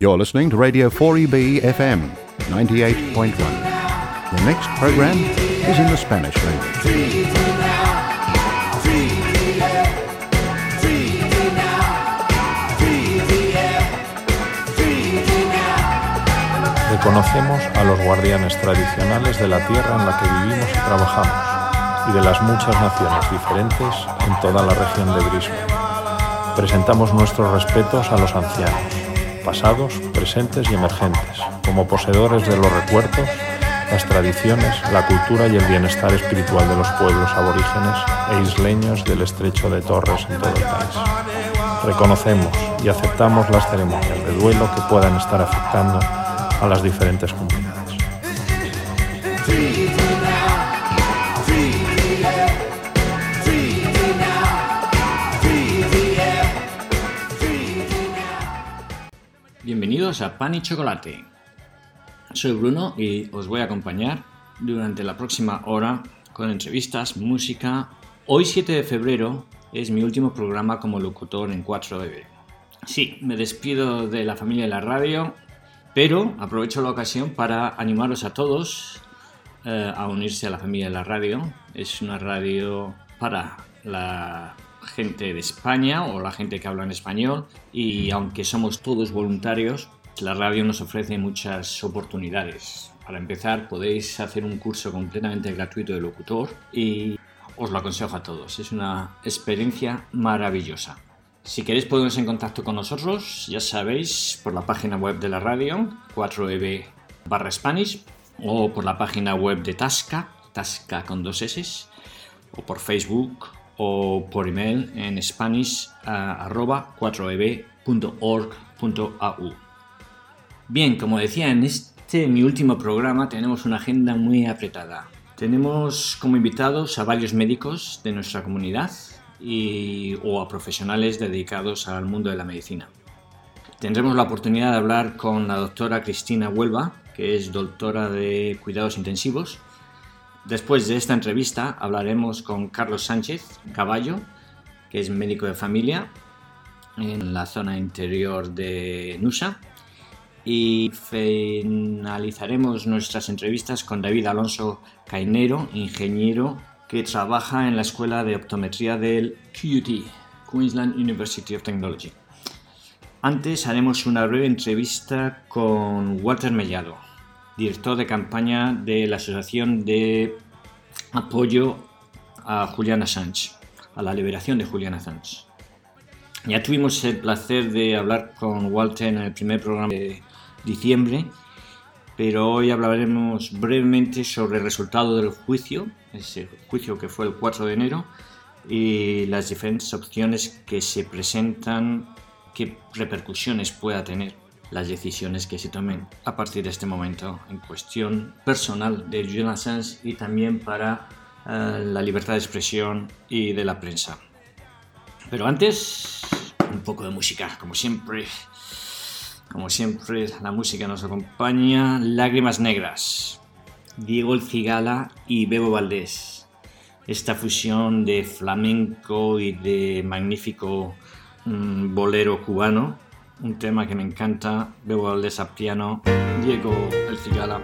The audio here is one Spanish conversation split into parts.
You're listening to Radio 4EB FM 98.1. The next program is in the Spanish language. Reconocemos a los guardianes tradicionales de la tierra en la que vivimos y trabajamos y de las muchas naciones diferentes en toda la región de Brisbane. Presentamos nuestros respetos a los ancianos, pasados, presentes y emergentes, como poseedores de los recuerdos, las tradiciones, la cultura y el bienestar espiritual de los pueblos aborígenes e isleños del estrecho de Torres en todo el país. Reconocemos y aceptamos las ceremonias de duelo que puedan estar afectando a las diferentes comunidades. Bienvenidos a Pan y Chocolate. Soy Bruno y os voy a acompañar durante la próxima hora con entrevistas, música. Hoy 7 de febrero es mi último programa como locutor en 4EB. Sí, me despido de la familia de la radio, pero aprovecho la ocasión para animaros a todos eh, a unirse a la familia de la radio. Es una radio para la gente de España o la gente que habla en español y aunque somos todos voluntarios, la radio nos ofrece muchas oportunidades. Para empezar, podéis hacer un curso completamente gratuito de locutor y os lo aconsejo a todos. Es una experiencia maravillosa. Si queréis poneros en contacto con nosotros, ya sabéis, por la página web de la radio, 4EB barra Spanish, o por la página web de Tasca, Tasca con dos S, o por Facebook, o por email en spanish arroba 4eb.org.au. Bien, como decía, en este mi último programa tenemos una agenda muy apretada. Tenemos como invitados a varios médicos de nuestra comunidad y, o a profesionales dedicados al mundo de la medicina. Tendremos la oportunidad de hablar con la doctora Cristina Huelva, que es doctora de cuidados intensivos. Después de esta entrevista hablaremos con Carlos Sánchez Caballo, que es médico de familia en la zona interior de Nusa. Y finalizaremos nuestras entrevistas con David Alonso Cainero, ingeniero que trabaja en la Escuela de Optometría del QUT, Queensland University of Technology. Antes haremos una breve entrevista con Walter Mellado, director de campaña de la Asociación de Apoyo a Julian Assange, a la liberación de Julian Assange. Ya tuvimos el placer de hablar con Walter en el primer programa de diciembre, pero hoy hablaremos brevemente sobre el resultado del juicio, ese juicio que fue el 4 de enero, y las diferentes opciones que se presentan, qué repercusiones pueda tener las decisiones que se tomen a partir de este momento en cuestión personal de Julian Assange y también para uh, la libertad de expresión y de la prensa. Pero antes, un poco de música, como siempre. Como siempre, la música nos acompaña. Lágrimas Negras, Diego El Cigala y Bebo Valdés. Esta fusión de flamenco y de magnífico mmm, bolero cubano. Un tema que me encanta. Bebo Valdés a piano, Diego El Cigala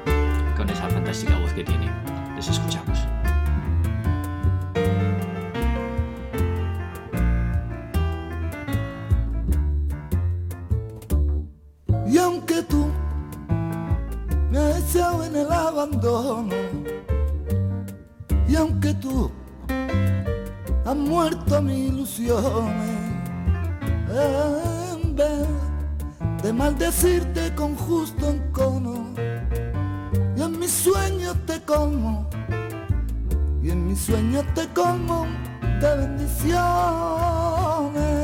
con esa fantástica voz que tiene. Les escuchamos. Aunque tú me has echado en el abandono, y aunque tú has muerto mis ilusiones, en vez de maldecirte con justo encono, y en mis sueños te como, y en mis sueños te como de bendiciones.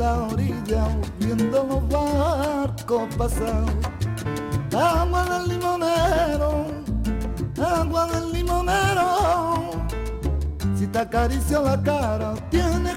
La orilla viendo los barcos pasar. Agua del limonero, agua del limonero, si te acaricio la cara tienes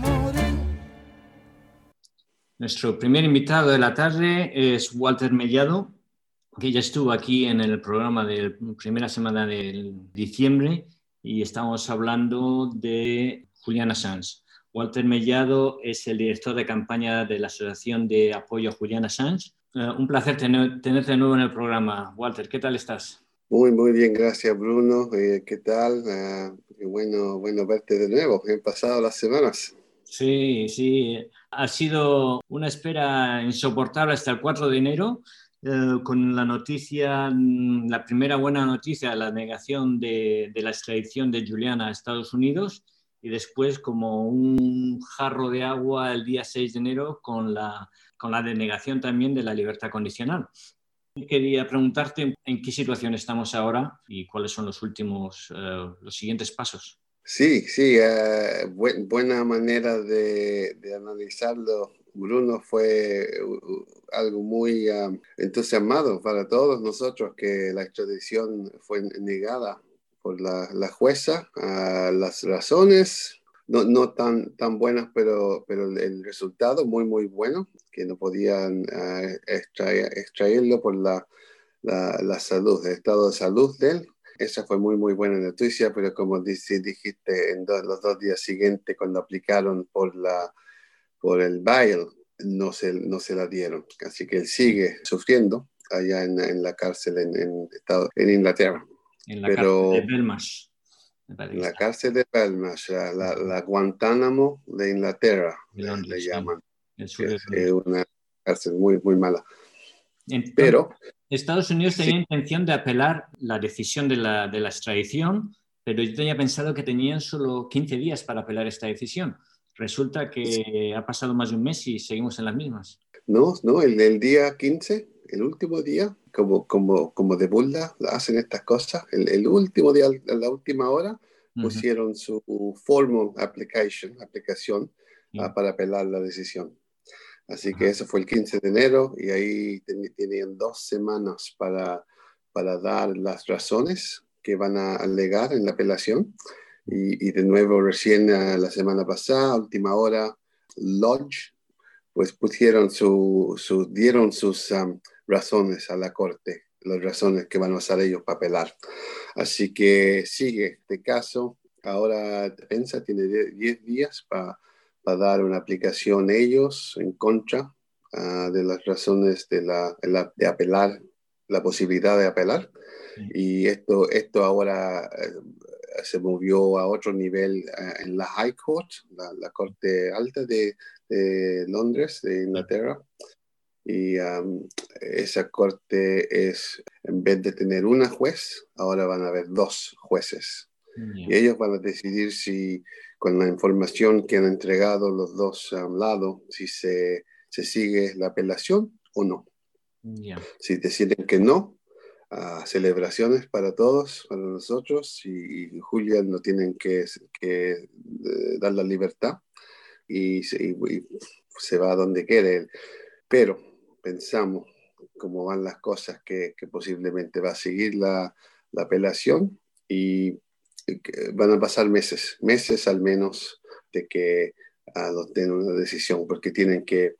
morir. Nuestro primer invitado de la tarde es Walter Mellado, que ya estuvo aquí en el programa de la primera semana de diciembre y estamos hablando de Juliana Sanz. Walter Mellado es el director de campaña de la Asociación de Apoyo a Juliana Sanz. Eh, un placer tenerte de nuevo en el programa. Walter, ¿qué tal estás? Muy, muy bien, gracias Bruno. Eh, ¿Qué tal? Ah, bueno, bueno verte de nuevo. Han pasado las semanas. Sí, sí. Ha sido una espera insoportable hasta el 4 de enero, eh, con la noticia, mm, la primera buena noticia, la negación de, de la extradición de Juliana a Estados Unidos y después como un jarro de agua el día 6 de enero con la, con la denegación también de la libertad condicional. Quería preguntarte en qué situación estamos ahora y cuáles son los últimos, eh, los siguientes pasos. Sí, sí, eh, buena manera de, analizarlo. Bruno fue algo muy uh, entusiasmado para todos nosotros que la extradición fue negada por la, la jueza. Uh, las razones no, no tan, tan buenas, pero, pero el resultado muy, muy bueno, que no podían uh, extraerlo por la, la, la, salud, el estado de salud de él. Esa fue muy, muy buena noticia, pero como dijiste, en los dos días siguientes, cuando aplicaron por, la, por el bail, no se, no se la dieron. Así que él sigue sufriendo allá en, en la cárcel en, en, en Inglaterra. En la pero, cárcel de Belmarsh. La cárcel de Palmas, la, la, Guantánamo de Inglaterra, le llaman. Es, una cárcel muy, muy mala. pero Estados Unidos tenía intención de apelar la decisión de la, de la, extradición, pero yo tenía pensado que tenían solo 15 días para apelar esta decisión. Resulta que ha pasado más de un mes y seguimos en las mismas. No, no, el, el día 15, el último día, como, como, como de burla hacen estas cosas. El, el último día, a la última hora, pusieron su formal application, aplicación uh, para apelar la decisión. Así que eso fue el 15 de enero y ahí tenían dos semanas para, para dar las razones que van a alegar en la apelación. Y, y de nuevo, recién uh, la semana pasada, última hora, Lodge pues pusieron su, su dieron sus razones a la corte, las razones que van a usar ellos para apelar. Así que sigue este caso. Ahora defensa tiene 10 días para dar una aplicación ellos en contra ah, de las razones de, la, de apelar, la posibilidad de apelar. Y esto, esto ahora eh, se movió a otro nivel eh, en la High Court, la, Corte Alta de, de, Londres, de Inglaterra. Y esa corte es, en vez de tener una juez, ahora van a haber dos jueces. Y ellos van a decidir si, con la información que han entregado los dos lados, si se, se, sigue la apelación o no. Si deciden que no, celebraciones para todos, para nosotros, y, Julian no tienen que, que eh, dar la libertad y se, se, va a donde quiere. Pero pensamos cómo van las cosas, que, que posiblemente va a seguir la, la apelación y, van a pasar meses, meses al menos de que adopten una decisión, porque tienen que,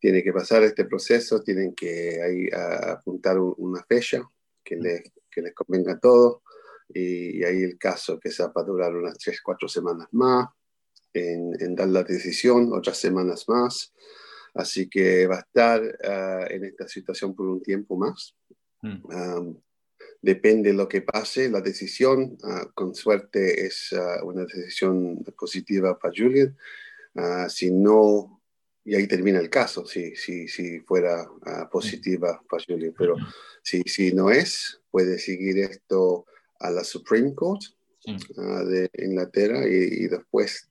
tienen que pasar este proceso, tienen que ahí, apuntar una fecha que, le, que les convenga a todos. Y, ahí el caso que se va a durar unas tres, cuatro semanas más en, en, dar la decisión, otras semanas más. Así que va a estar uh, en esta situación por un tiempo más. Mm. Um, depende de lo que pase, la decisión, uh, con suerte es uh, una decisión positiva para Julian. si no y ahí termina el caso, si, si, si fuera uh, positiva. Pero si, si no es, puede seguir esto a la Supreme Court uh, de Inglaterra y, y, después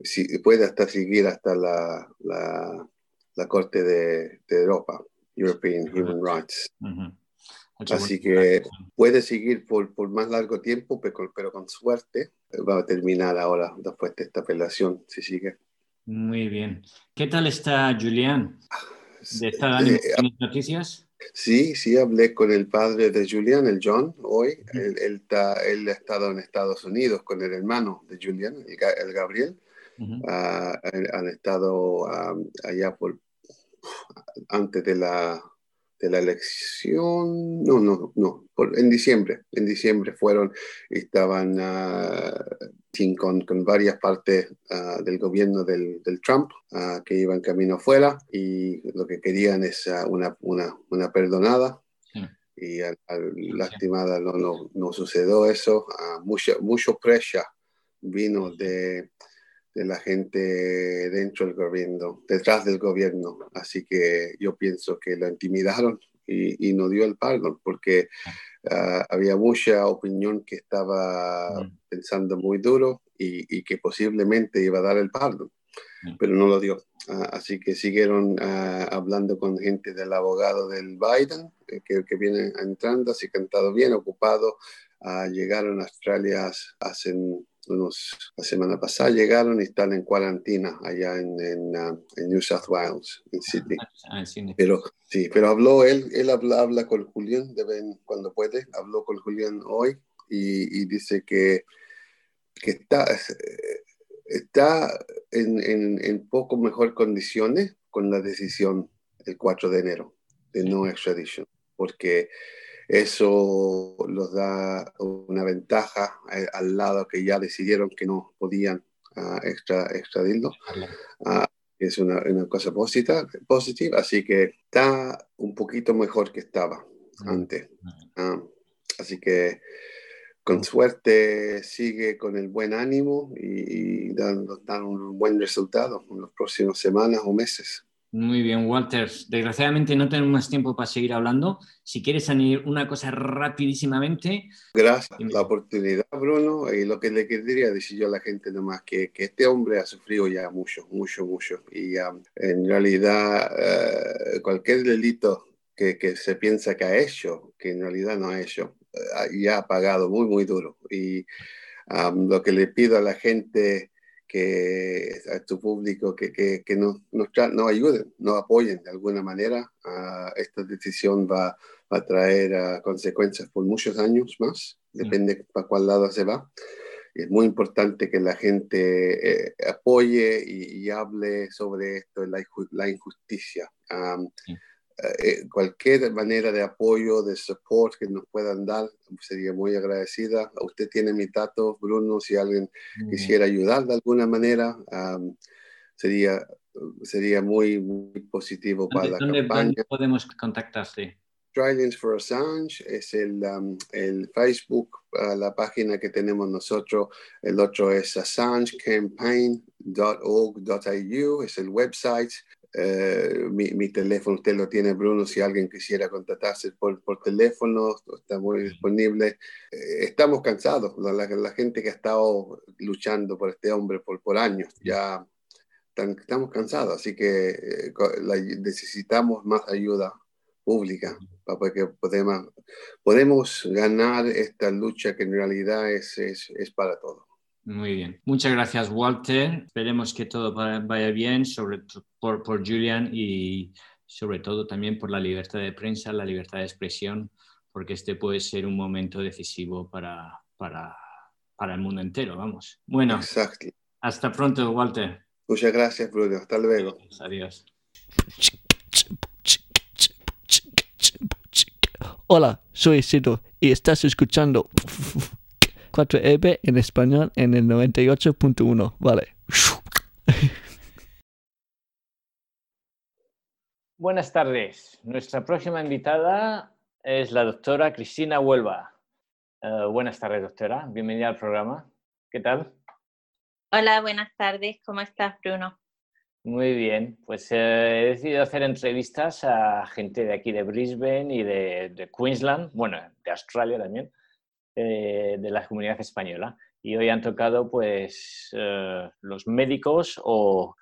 si, puede hasta seguir hasta la, la, la Corte de, de, Europa, European Human Rights. Así que puede seguir por, por, más largo tiempo, pero, pero con suerte va a terminar ahora después de esta apelación, si sigue. Muy bien. ¿Qué tal está Julián? ¿Está dando eh, noticias? Sí, sí, hablé con el padre de Julián, el John, hoy. él, él, él, ha estado en Estados Unidos con el hermano de Julián, el, Gabriel. Ah, han estado ah, allá por antes de la de la elección, no, no, no, en diciembre, en diciembre fueron, estaban uh, con, con, varias partes uh, del gobierno del, del Trump uh, que iban camino afuera y lo que querían es una, una, una, perdonada. Y al, lastimada no, no, no, sucedió eso, mucho, mucho pressure vino de, de la gente dentro del gobierno, detrás del gobierno. Así que yo pienso que lo intimidaron y, no dio el perdón porque uh, había mucha opinión que estaba mm. pensando muy duro y, y, que posiblemente iba a dar el perdón, mm. pero no lo dio. Uh, así que siguieron uh, hablando con gente del abogado del Biden, eh, que, que viene entrando, así que han estado bien ocupados. llegaron a Australia hace la semana pasada llegaron y están en cuarentena allá en, en, uh, New South Wales, en ah, Sydney. Pero sí, pero habló él, él habla, habla con Julián de vez cuando puede, habló con Julián hoy y, y dice que, que está, está en, en, en, poco mejor condiciones con la decisión el 4 de enero de no extradition, porque eso los da una ventaja eh, al lado que ya decidieron que no podían uh, extra, extradirlo. Uh, es una, una, cosa positiva, positiva, así que está un poquito mejor que estaba antes. Uh, así que con suerte sigue con el buen ánimo y, y dan, dan un buen resultado en las próximas semanas o meses. Muy bien, Walter. Desgraciadamente no tenemos más tiempo para seguir hablando. Si quieres añadir una cosa rapidísimamente. Gracias por la oportunidad, Bruno. Y lo que le quería decir yo a la gente nomás, que, que este hombre ha sufrido ya mucho, mucho, mucho. Y um, en realidad uh, cualquier delito que, que, se piensa que ha hecho, que en realidad no ha hecho, uh, ya ha pagado muy, muy duro. Y um, lo que le pido a la gente que a tu público que, que, que nos, nos, no ayuden, nos apoyen de alguna manera. Uh, esta decisión va, va a traer uh, consecuencias por muchos años más, depende para cuál lado se va. es muy importante que la gente eh, apoye y, hable sobre esto, la, la injusticia. Eh, cualquier manera de apoyo, de support que nos puedan dar, sería muy agradecida. Usted tiene mi datos, Bruno, si alguien quisiera ayudar de alguna manera, sería, sería muy, muy positivo para la ¿dónde, campaña. ¿Dónde podemos contactarse? Australians for Assange es el, el Facebook, la página que tenemos nosotros. El otro es assangecampaign.org.au, es el website. Eh, mi, teléfono, usted lo tiene, Bruno, si alguien quisiera contactarse por, por teléfono, está muy disponible. Eh, estamos cansados, la, gente que ha estado luchando por este hombre por, por años, ya estamos cansados, así que eh, necesitamos más ayuda pública para que podemos, podemos ganar esta lucha que en realidad es, es, es para todos. Muy bien. Muchas gracias, Walter. Esperemos que todo vaya bien, sobre por, por Julian y sobre todo también por la libertad de prensa, la libertad de expresión, porque este puede ser un momento decisivo para, para, para el mundo entero, vamos. Bueno, hasta pronto, Walter. Muchas gracias, Bruno. Hasta luego. Adiós. Hola, soy Isidro y estás escuchando 4EB en español en el 98.1. Vale. Buenas tardes. Nuestra próxima invitada es la doctora Cristina Huelva. Eh, buenas tardes, doctora. Bienvenida al programa. ¿Qué tal? Hola, buenas tardes. ¿Cómo estás, Bruno? Muy bien. Pues eh, he decidido hacer entrevistas a gente de aquí de Brisbane y de, Queensland, bueno, de Australia también, eh, de la comunidad española. Y hoy han tocado pues los médicos o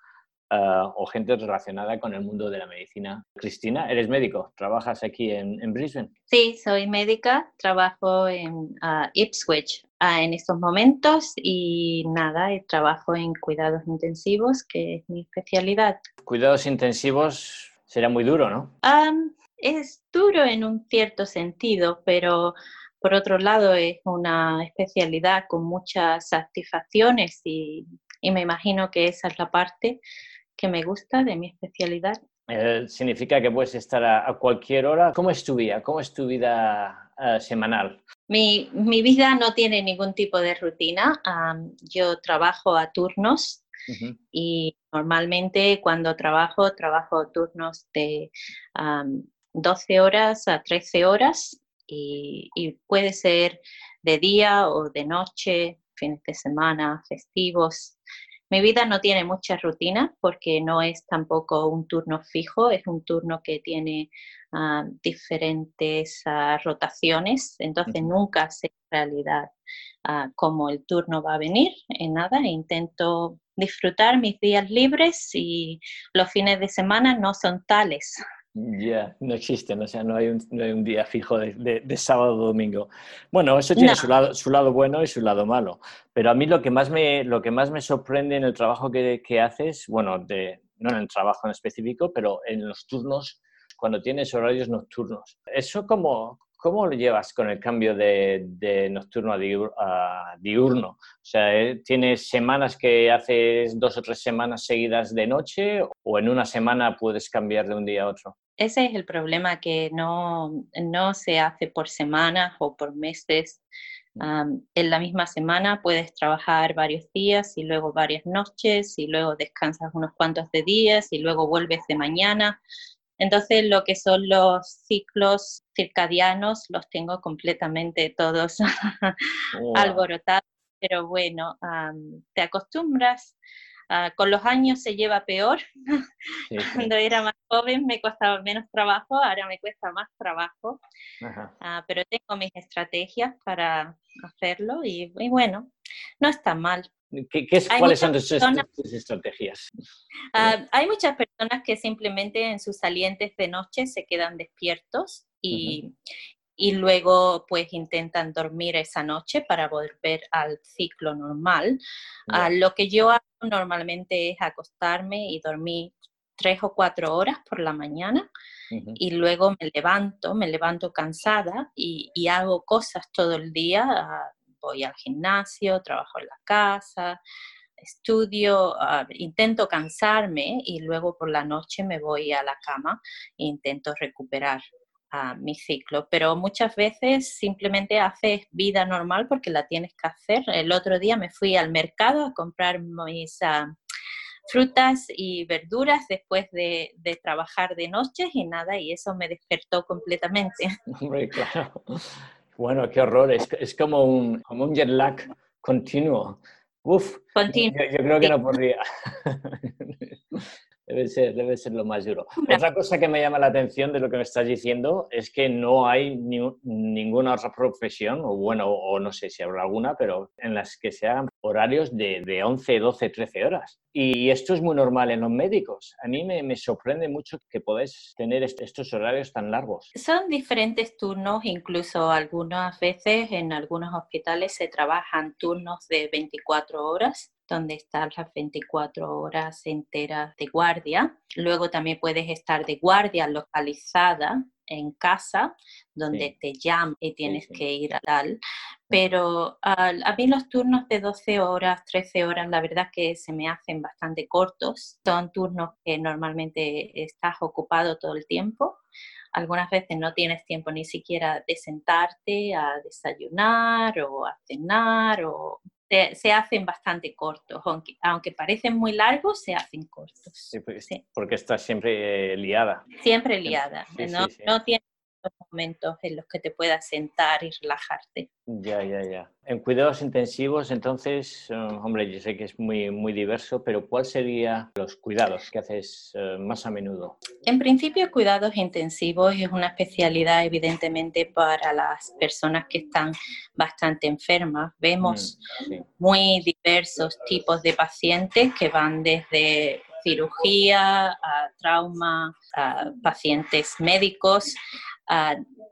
Ah, o gente relacionada con el mundo de la medicina. Cristina, ¿eres médico? ¿Trabajas aquí en, Brisbane? Sí, soy médica, trabajo en Ipswich en estos momentos y nada, trabajo en cuidados intensivos, que es mi especialidad. Cuidados intensivos será muy duro, ¿no? es duro en un cierto sentido, pero por otro lado es una especialidad con muchas satisfacciones y, y me imagino que esa es la parte que me gusta de mi especialidad. Eh, significa que puedes estar a, cualquier hora. ¿Cómo es tu vida? ¿Cómo es tu vida eh, semanal? Mi, mi, vida no tiene ningún tipo de rutina. yo trabajo a turnos y normalmente cuando trabajo, trabajo turnos de 12 horas a 13 horas y, y puede ser de día o de noche, fines de semana, festivos. Mi vida no tiene mucha rutina porque no es tampoco un turno fijo, es un turno que tiene ah, diferentes ah, rotaciones, entonces nunca sé en realidad uh, cómo el turno va a venir, en nada, intento disfrutar mis días libres y los fines de semana no son tales. Ya, no existen, o sea, no hay un, no hay un día fijo de, de, sábado o domingo. Bueno, eso tiene su, lado, su lado bueno y su lado malo, pero a mí lo que más me, lo que más me sorprende en el trabajo que, que haces, bueno, de, no en el trabajo en específico, pero en los turnos, cuando tienes horarios nocturnos, ¿eso cómo, cómo lo llevas con el cambio de, de nocturno a, diurno? O sea, ¿eh? ¿tienes semanas que haces dos o tres semanas seguidas de noche o en una semana puedes cambiar de un día a otro? Ese es el problema, que no, no se hace por semanas o por meses. Mm. en la misma semana puedes trabajar varios días y luego varias noches y luego descansas unos cuantos de días y luego vuelves de mañana. Entonces, lo que son los ciclos circadianos los tengo completamente todos alborotados, pero bueno, te acostumbras. Ah, con los años se lleva peor. Cuando era más joven me costaba menos trabajo, ahora me cuesta más trabajo. Ah, pero tengo mis estrategias para hacerlo y, bueno, no está mal. ¿Qué, ¿Cuáles son tus, estrategias? Ah, hay muchas personas que simplemente en sus salientes de noche se quedan despiertos y, y luego pues intentan dormir esa noche para volver al ciclo normal. Ah, lo que yo hago normalmente es acostarme y dormir tres o cuatro horas por la mañana y luego me levanto, me levanto cansada y, hago cosas todo el día. Ah, voy al gimnasio, trabajo en la casa, estudio, ah, intento cansarme y luego por la noche me voy a la cama e intento recuperar ah, mi ciclo. Pero muchas veces simplemente haces vida normal porque la tienes que hacer. El otro día me fui al mercado a comprar mis ah, frutas y verduras después de, trabajar de noche y nada, y eso me despertó completamente. claro. Bueno, qué horror, es, como, un, como un jet lag continuo. Uf, yo, creo que no podría. Debe ser, debe ser lo más duro. Otra cosa que me llama la atención de lo que me estás diciendo es que no hay ninguna otra profesión, o bueno, o no sé si habrá alguna, pero en las que sean horarios de, de 11, 12, 13 horas. Y esto es muy normal en los médicos. A mí me, me sorprende mucho que podés tener estos horarios tan largos. Son diferentes turnos, incluso algunas veces en algunos hospitales se trabajan turnos de 24 horas donde estás las 24 horas enteras de guardia. Luego también puedes estar de guardia localizada en casa, donde te llaman y tienes que ir a tal. Pero a mí los turnos de 12 horas, 13 horas, la verdad que se me hacen bastante cortos. Son turnos que normalmente estás ocupado todo el tiempo. Algunas veces no tienes tiempo ni siquiera de sentarte a desayunar o a cenar o se, hacen bastante cortos, aunque, aunque, parecen muy largos, se hacen cortos. Sí, pues, porque estás siempre eh, liada. Siempre liada, no, no tienes momentos en los que te puedas sentar y relajarte. Ya, ya, ya. En cuidados intensivos, entonces, eh, hombre, yo sé que es muy, muy diverso, pero ¿cuál serían los cuidados que haces eh, más a menudo? En principio, cuidados intensivos es una especialidad evidentemente para las personas que están bastante enfermas. Vemos mm, muy diversos tipos de pacientes que van desde cirugía, trauma, pacientes médicos,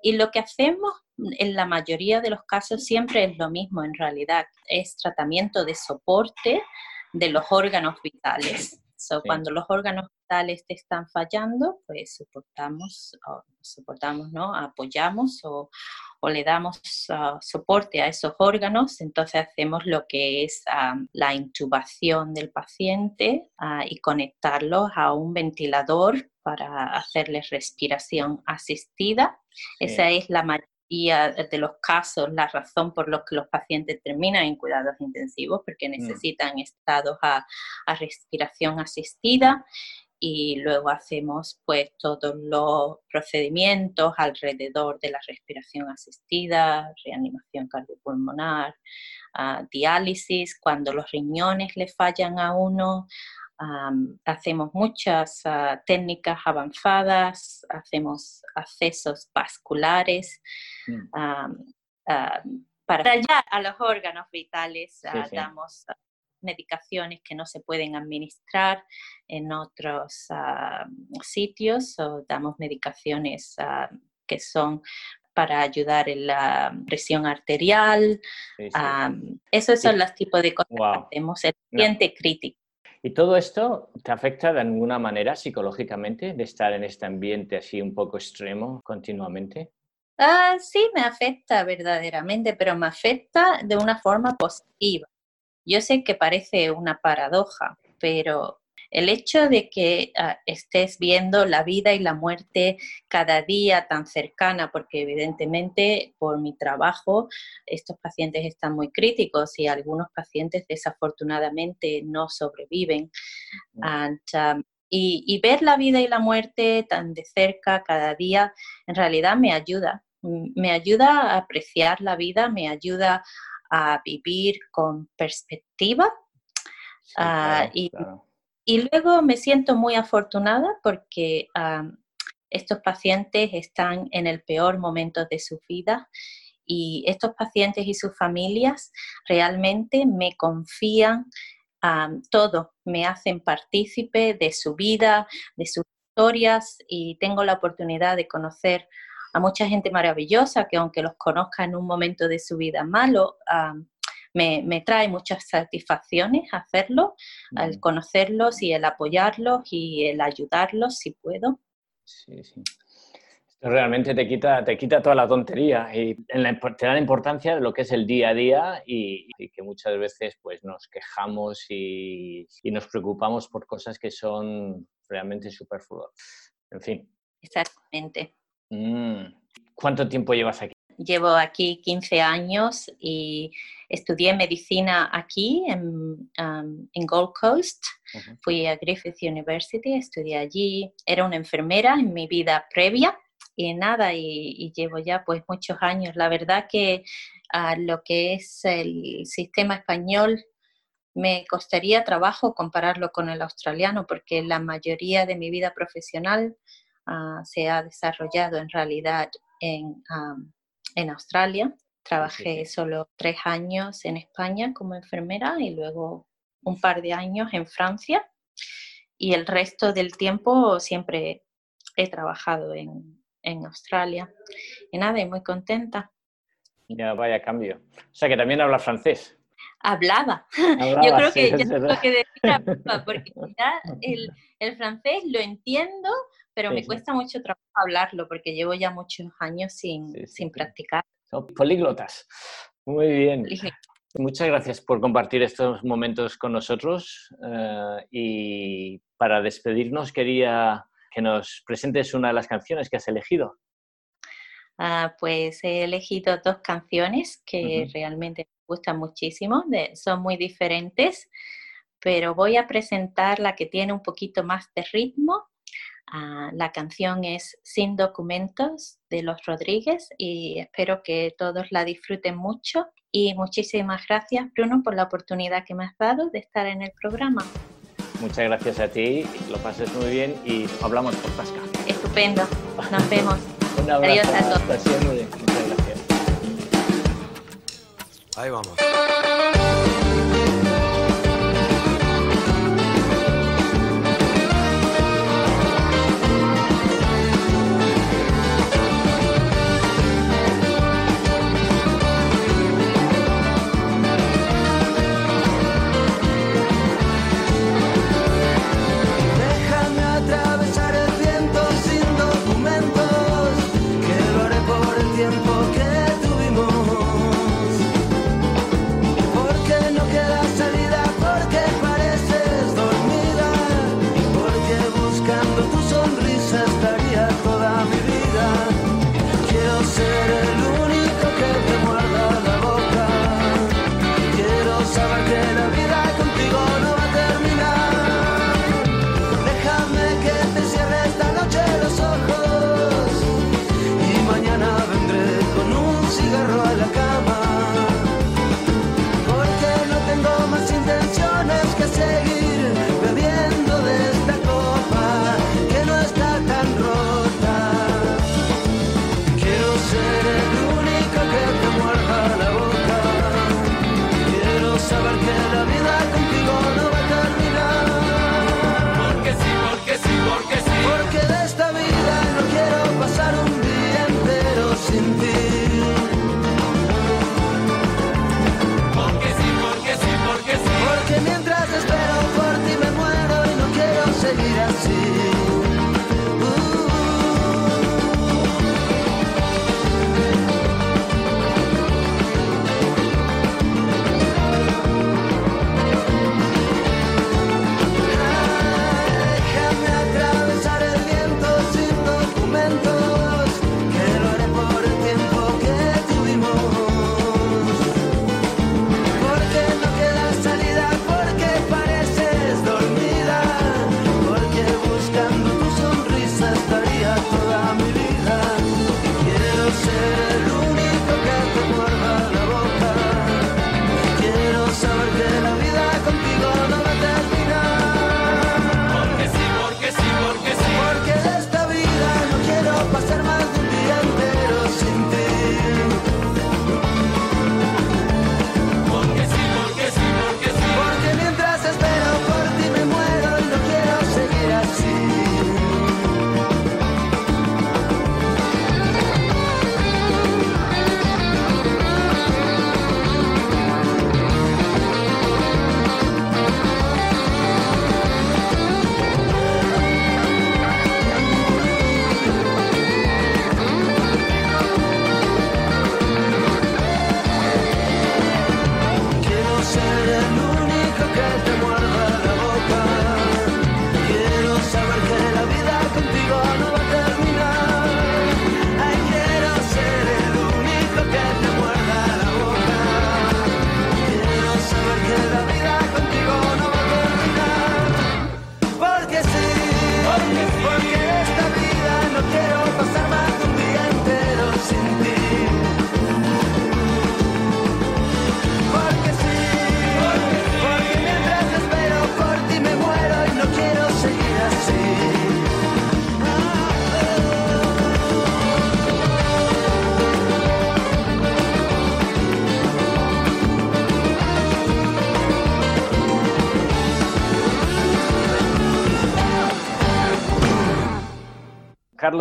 y lo que hacemos en la mayoría de los casos siempre es lo mismo en realidad, es tratamiento de soporte de los órganos vitales. Cuando los órganos vitales te están fallando, pues soportamos, soportamos ¿no? apoyamos o, o le damos ah, soporte a esos órganos, entonces hacemos lo que es ah, la intubación del paciente y conectarlos a un ventilador para hacerles respiración asistida. Esa es la mayoría de los casos, la razón por la que los pacientes terminan en cuidados intensivos, porque mm. necesitan estados a, respiración asistida y luego hacemos pues todos los procedimientos alrededor de la respiración asistida, reanimación cardiopulmonar, ah, diálisis, cuando los riñones le fallan a uno, hacemos muchas ah, técnicas avanzadas, hacemos accesos vasculares. Mm. para allá a los órganos vitales ah, damos medicaciones que no se pueden administrar en otros sitios o damos medicaciones que son para ayudar en la presión arterial. esos son los tipos de cosas que hacemos. El paciente crítico. ¿Y todo esto te afecta de alguna manera psicológicamente de estar en este ambiente así un poco extremo continuamente? Ah, sí, me afecta verdaderamente, pero me afecta de una forma positiva. Yo sé que parece una paradoja, pero el hecho de que ah, estés viendo la vida y la muerte cada día tan cercana, porque evidentemente por mi trabajo estos pacientes están muy críticos y algunos pacientes desafortunadamente no sobreviven. Um, y, ver la vida y la muerte tan de cerca cada día en realidad me ayuda. Me ayuda a apreciar la vida, me ayuda a vivir con perspectiva. Ah, y, y luego me siento muy afortunada porque estos pacientes están en el peor momento de su vida y estos pacientes y sus familias realmente me confían todo, me hacen partícipe de su vida, de sus historias y tengo la oportunidad de conocer a mucha gente maravillosa que aunque los conozca en un momento de su vida malo, me, trae muchas satisfacciones hacerlo, al conocerlos y el apoyarlos y el ayudarlos si puedo. Sí, sí. Realmente te quita, te quita toda la tontería y te da la importancia de lo que es el día a día y, que muchas veces pues, nos quejamos y, nos preocupamos por cosas que son realmente superfluas. En fin. Exactamente. Mm. ¿Cuánto tiempo llevas aquí? Llevo aquí 15 años y estudié medicina aquí en, um, Gold Coast. Fui a Griffith University, estudié allí. Era una enfermera en mi vida previa y nada, y, llevo ya pues muchos años. La verdad que lo que es el sistema español me costaría trabajo compararlo con el australiano porque la mayoría de mi vida profesional ah, se ha desarrollado en realidad en, en Australia. Trabajé solo tres años en España como enfermera y luego un par de años en Francia y el resto del tiempo siempre he trabajado en, en Australia. Y nada, y muy contenta. Ya, vaya cambio. O sea que también habla francés. Hablaba. Yo creo que ya lo que decía, porque ya el, el, francés lo entiendo, pero me cuesta mucho trabajo hablarlo porque llevo ya muchos años sin, sin practicar. políglotas. Muy bien. Muchas gracias por compartir estos momentos con nosotros. Eh, y para despedirnos quería que nos presentes una de las canciones que has elegido. Ah, pues he elegido dos canciones que realmente me gustan muchísimo, son muy diferentes, pero voy a presentar la que tiene un poquito más de ritmo. Ah, la canción es Sin Documentos de Los Rodríguez y espero que todos la disfruten mucho. Y muchísimas gracias, Bruno, por la oportunidad que me has dado de estar en el programa. Muchas gracias a ti, lo pases muy bien y hablamos por Pasca. Estupendo, nos vemos. Un abrazo. Adiós a todos. Muchas gracias. Ahí vamos. see.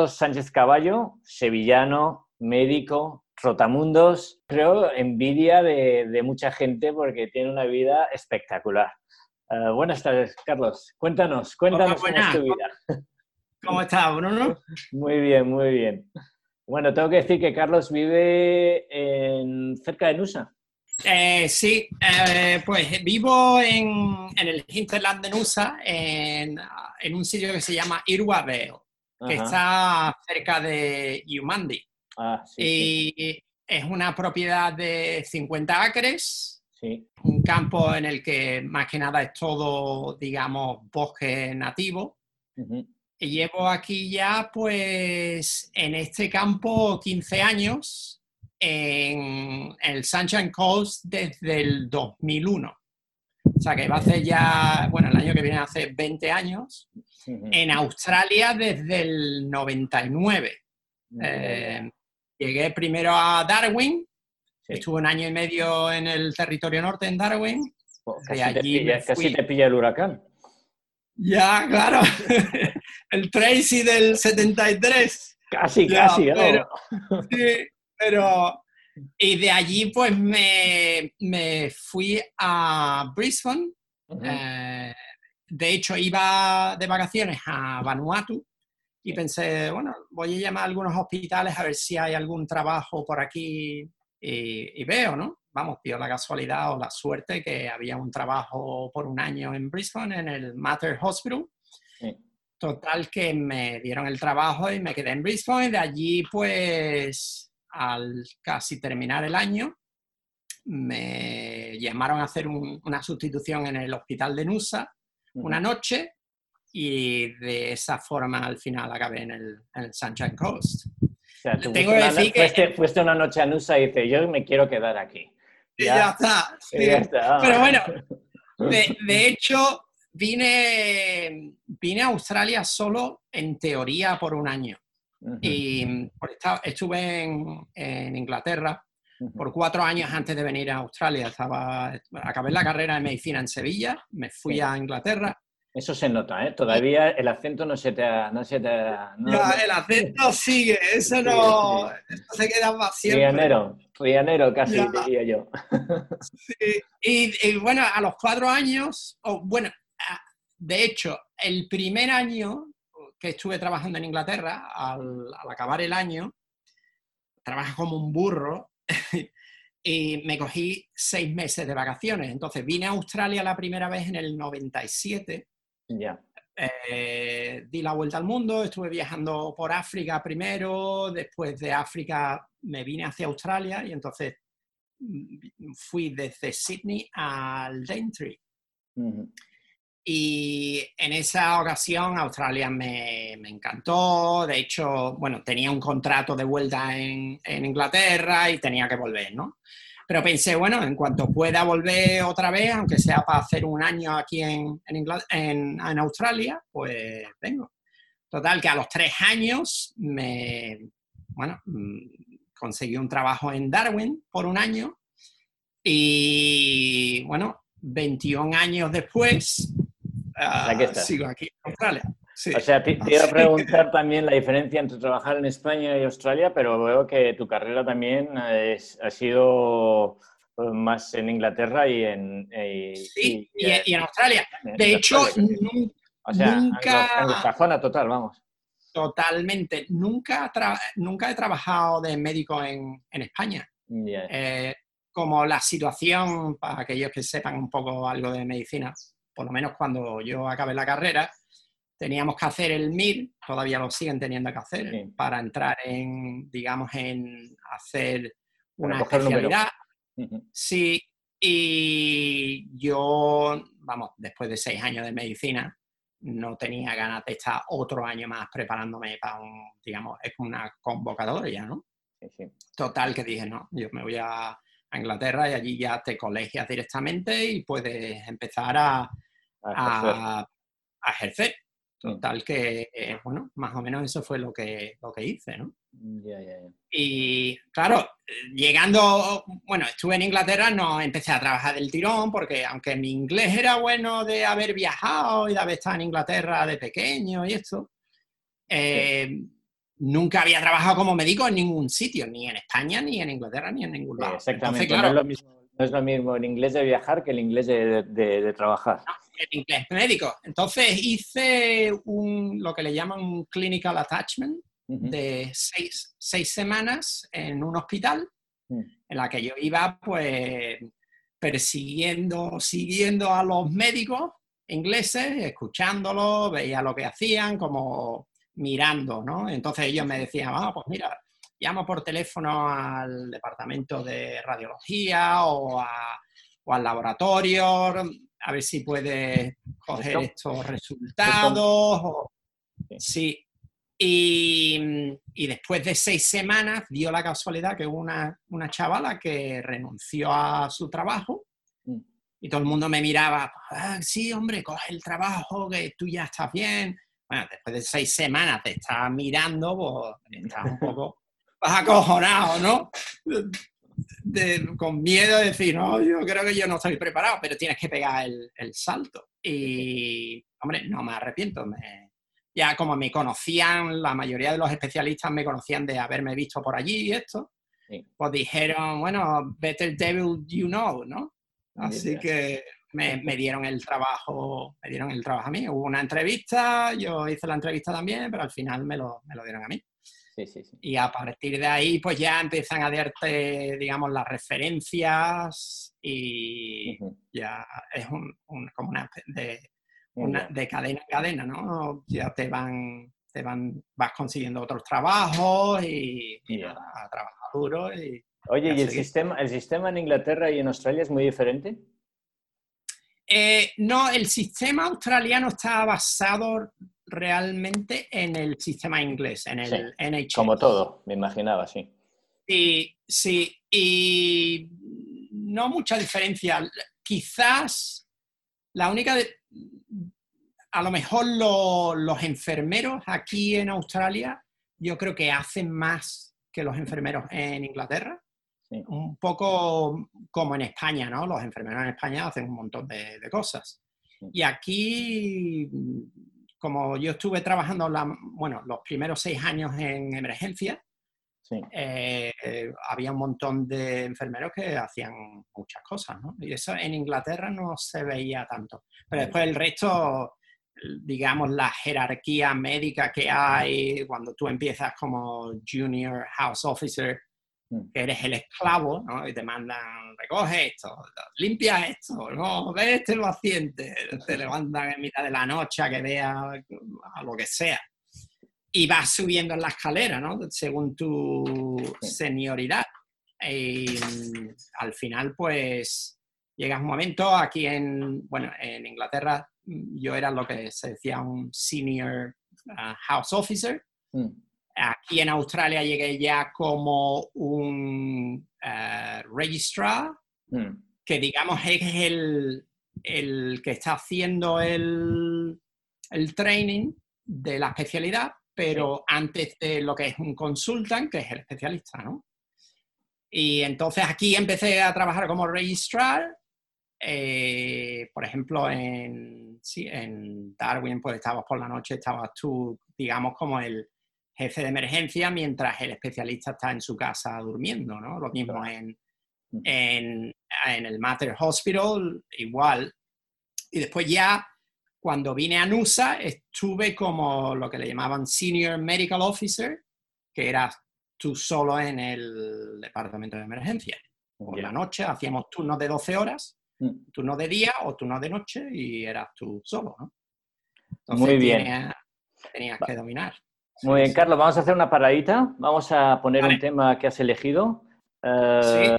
Carlos Sánchez Caballo, sevillano, médico, rotamundos, creo envidia de, mucha gente porque tiene una vida espectacular. Eh, buenas tardes, Carlos. Cuéntanos, cuéntanos cómo es tu vida. ¿Cómo estás, Bruno? Muy bien, muy bien. Bueno, tengo que decir que Carlos vive en, cerca de Nusa. Eh, sí, eh, pues vivo en, el hinterland de Nusa, en, un sitio que se llama Irwa que está cerca de Yumandi. Ah, y es una propiedad de 50 acres, un campo en el que más que nada es todo, digamos, bosque nativo. Y llevo aquí ya, pues, en este campo 15 años en el Sunshine Coast desde el 2001. O sea que va a hacer ya, bueno, el año que viene hace 20 años. En Australia desde el 99. Eh, llegué primero a Darwin, estuve un año y medio en el territorio norte en Darwin. Pues casi, te pilla, el huracán. Ya, claro. el Tracy del 73. Casi, casi. sí, pero, y de allí pues me, fui a Brisbane. Eh, de hecho, iba de vacaciones a Vanuatu y pensé, bueno, voy a llamar a algunos hospitales a ver si hay algún trabajo por aquí y, veo, ¿no? Vamos, dio la casualidad o la suerte que había un trabajo por un año en Brisbane, en el Mater Hospital. Total que me dieron el trabajo y me quedé en Brisbane. De allí, pues, al casi terminar el año, me llamaron a hacer una sustitución en el hospital de Nusa una noche y de esa forma al final acabé en el, Sunshine Coast. Tengo que decir que... Fuiste, una noche a Nusa y dices, yo me quiero quedar aquí. Y ya, está. Pero bueno, de, hecho, vine, vine a Australia solo en teoría por un año. Y estuve en, Inglaterra por cuatro años antes de venir a Australia. Estaba, acabé la carrera de medicina en Sevilla, me fui a Inglaterra. Eso se nota, ¿eh? Todavía el acento no se te ha... No se te el acento sigue, eso no, se queda más siempre. Rianero, rianero casi diría yo. Sí. Y, bueno, a los cuatro años, o bueno, de hecho, el primer año que estuve trabajando en Inglaterra, al, acabar el año, trabajé como un burro y me cogí seis meses de vacaciones. Entonces vine a Australia la primera vez en el 97. Ya. Eh, di la vuelta al mundo, estuve viajando por África primero, después de África me vine hacia Australia y entonces mm, fui desde Sydney al Daintree. Y en esa ocasión Australia me, me, encantó. De hecho, bueno, tenía un contrato de vuelta en, en, Inglaterra y tenía que volver, ¿no? Pero pensé, bueno, en cuanto pueda volver otra vez, aunque sea para hacer un año aquí en, en, en Australia, pues vengo. Total, que a los tres años me, bueno, mm, conseguí un trabajo en Darwin por un año y, bueno, 21 años después sigo aquí en Australia. O sea, te, iba a preguntar también la diferencia entre trabajar en España y Australia, pero veo que tu carrera también ha sido pues, más en Inglaterra y en... sí, y, en Australia. De hecho, o sea, nunca... zona total, vamos. Totalmente. Nunca, nunca he trabajado de médico en, en España. Eh, como la situación, para aquellos que sepan un poco algo de medicina, por lo menos cuando yo acabé la carrera, teníamos que hacer el MIR, todavía lo siguen teniendo que hacer, para entrar en, digamos, en hacer una especialidad. Sí, y yo, vamos, después de seis años de medicina, no tenía ganas de estar otro año más preparándome para un, digamos, es una convocatoria, ¿no? Total, que dije, no, yo me voy a, a Inglaterra y allí ya te colegias directamente y puedes empezar a, a, ejercer. Total que, eh, bueno, más o menos eso fue lo que, lo que hice, ¿no? Y claro, llegando, bueno, estuve en Inglaterra, no empecé a trabajar del tirón, porque aunque mi inglés era bueno de haber viajado y de haber estado en Inglaterra de pequeño y esto, eh, nunca había trabajado como médico en ningún sitio, ni en España, ni en Inglaterra, ni en ningún lado. exactamente, claro, no, es lo mismo, no, es lo mismo, el inglés de viajar que el inglés de, trabajar. el inglés médico. Entonces hice un, lo que le llaman un clinical attachment de seis, semanas en un hospital mm. en la que yo iba pues persiguiendo, siguiendo a los médicos ingleses, escuchándolos, veía lo que hacían, como mirando, ¿no? Entonces ellos me decían, ah, pues mira, llamo por teléfono al departamento de radiología o, al laboratorio, a ver si puede coger estos resultados. sí. Y, después de seis semanas dio la casualidad que hubo una, una chavala que renunció a su trabajo mm. y todo el mundo me miraba, ah, sí, hombre, coge el trabajo, que tú ya estás bien bueno, después de seis semanas te estás mirando, pues estás un poco acojonado, ¿no? con miedo de decir, no, yo creo que yo no estoy preparado, pero tienes que pegar el, salto. Y, hombre, no me arrepiento. ya como me conocían, la mayoría de los especialistas me conocían de haberme visto por allí y esto, pues dijeron, bueno, better devil you know, ¿no? Así que me, dieron el trabajo, me dieron el trabajo a mí. Hubo una entrevista, yo hice la entrevista también, pero al final me lo, me lo dieron a mí. Sí, sí, sí. Y a partir de ahí, pues ya empiezan a darte, digamos, las referencias y ya es un, como una de, una, de cadena en cadena, ¿no? Ya te van, te van, vas consiguiendo otros trabajos y, y a trabajar duro. Y, Oye, ¿y el sistema, el sistema en Inglaterra y en Australia es muy diferente? Eh, no, el sistema australiano está basado realmente en el sistema inglés, en el NHS. Como todo, me imaginaba, sí. Sí, sí, y no mucha diferencia. Quizás la única, a lo mejor los enfermeros aquí en Australia, yo creo que hacen más que los enfermeros en Inglaterra. Un poco como en España, ¿no? Los enfermeros en España hacen un montón de, cosas. Y aquí, como yo estuve trabajando, bueno, los primeros seis años en emergencia, eh, había un montón de enfermeros que hacían muchas cosas, ¿no? Y eso en Inglaterra no se veía tanto. Pero después el resto, digamos, la jerarquía médica que hay cuando tú empiezas como junior house officer, Mm. eres el esclavo, ¿no? Y te mandan, recoge esto, limpia esto, no, ve este paciente, te levantan en mitad de la noche a que vea a lo que sea. Y vas subiendo en la escalera, ¿no? Según tu senioridad. Y al final, pues, llegas un momento aquí en, bueno, en Inglaterra yo era lo que se decía un senior uh, house officer. Mm. Aquí en Australia llegué ya como un uh, registrar, mm. que digamos es el, el, que está haciendo el, el, training de la especialidad, pero antes de lo que es un consultant, que es el especialista, ¿no? Y entonces aquí empecé a trabajar como registrar. Eh, por ejemplo, en, sí, en Darwin, pues estabas por la noche, estabas tú, digamos, como el, jefe de emergencia mientras el especialista está en su casa durmiendo, ¿no? Lo mismo en, en, el Mater Hospital, igual. Y después ya, cuando vine a NUSA, estuve como lo que le llamaban Senior Medical Officer, que eras tú solo en el departamento de emergencia. Por la noche hacíamos turnos de 12 horas, mm. turnos de día o turnos de noche y eras tú solo, ¿no? Muy bien. tenías que dominar. Muy bien, Carlos, vamos a hacer una paradita. Vamos a poner un tema que has elegido. Eh,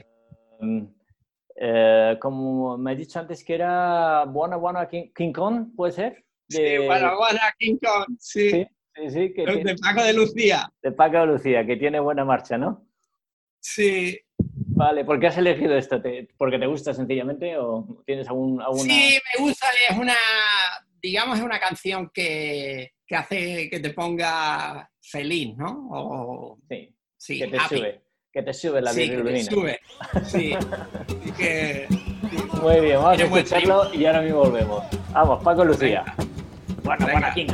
eh, como me he dicho antes que era Buena Buena King, Kong, ¿puede ser? Sí, Buena Buena King Kong, sí. Sí, sí, que de Paco de Lucía. De Paco de Lucía, que tiene buena marcha, ¿no? Sí. Vale, ¿por qué has elegido esto? ¿Porque te gusta sencillamente o tienes algún, alguna...? Sí, me gusta, es una, digamos, es una canción que, que hace que te ponga feliz, ¿no? O, sí, sí que te sube, que te sube la sí, que te sube, sí. que, Muy bien, vamos a escucharlo y ahora mismo volvemos. Vamos, Paco Lucía. Bueno, bueno, King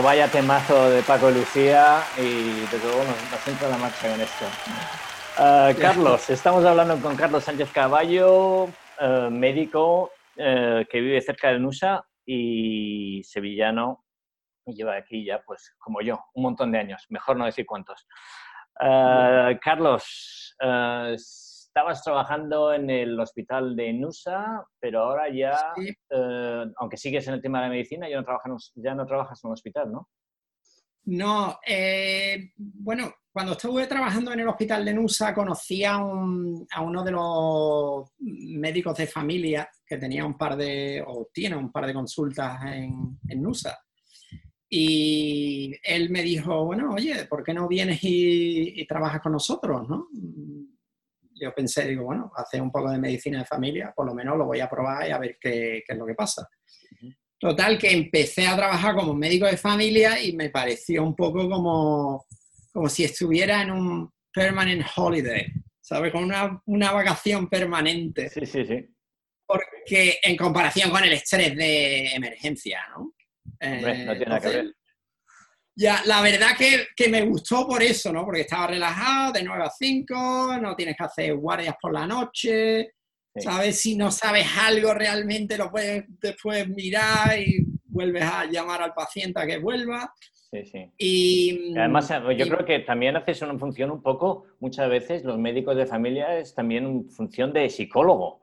vaya temazo de Paco Lucía y desde luego nos, entra la marcha con esto. Ah, Carlos, estamos hablando con Carlos Sánchez Caballo, eh, médico eh, que vive cerca de Nusa y sevillano y lleva aquí ya, pues como yo, un montón de años, mejor no decir cuántos. Carlos, eh, estabas trabajando en el hospital de Nusa, pero ahora ya, eh, aunque sigues en el tema de la medicina, ya no, trabajas, ya no trabajas en un hospital, ¿no? No, eh, bueno, cuando estuve trabajando en el hospital de Nusa conocí a, uno de los médicos de familia que tenía un par de, o tiene un par de consultas en, Nusa. Y él me dijo, bueno, oye, ¿por qué no vienes y, y trabajas con nosotros? ¿no? Yo pensé, digo, bueno, hacer un poco de medicina de familia, por lo menos lo voy a probar y a ver qué, es lo que pasa. Total, que empecé a trabajar como médico de familia y me pareció un poco como, como si estuviera en un permanent holiday, ¿sabes? Con una, una vacación permanente. Sí, sí, sí. Porque en comparación con el estrés de emergencia, ¿no? no tiene nada que ver. Ya, la verdad que, que, me gustó por eso, ¿no? Porque estaba relajado de 9 a 5, no tienes que hacer guardias por la noche, ¿sabes? Si no sabes algo realmente lo puedes después mirar y vuelves a llamar al paciente a que vuelva. Sí, sí. Y, además, eh, yo creo que también haces una función un poco, muchas veces los médicos de familia es también una función de psicólogo.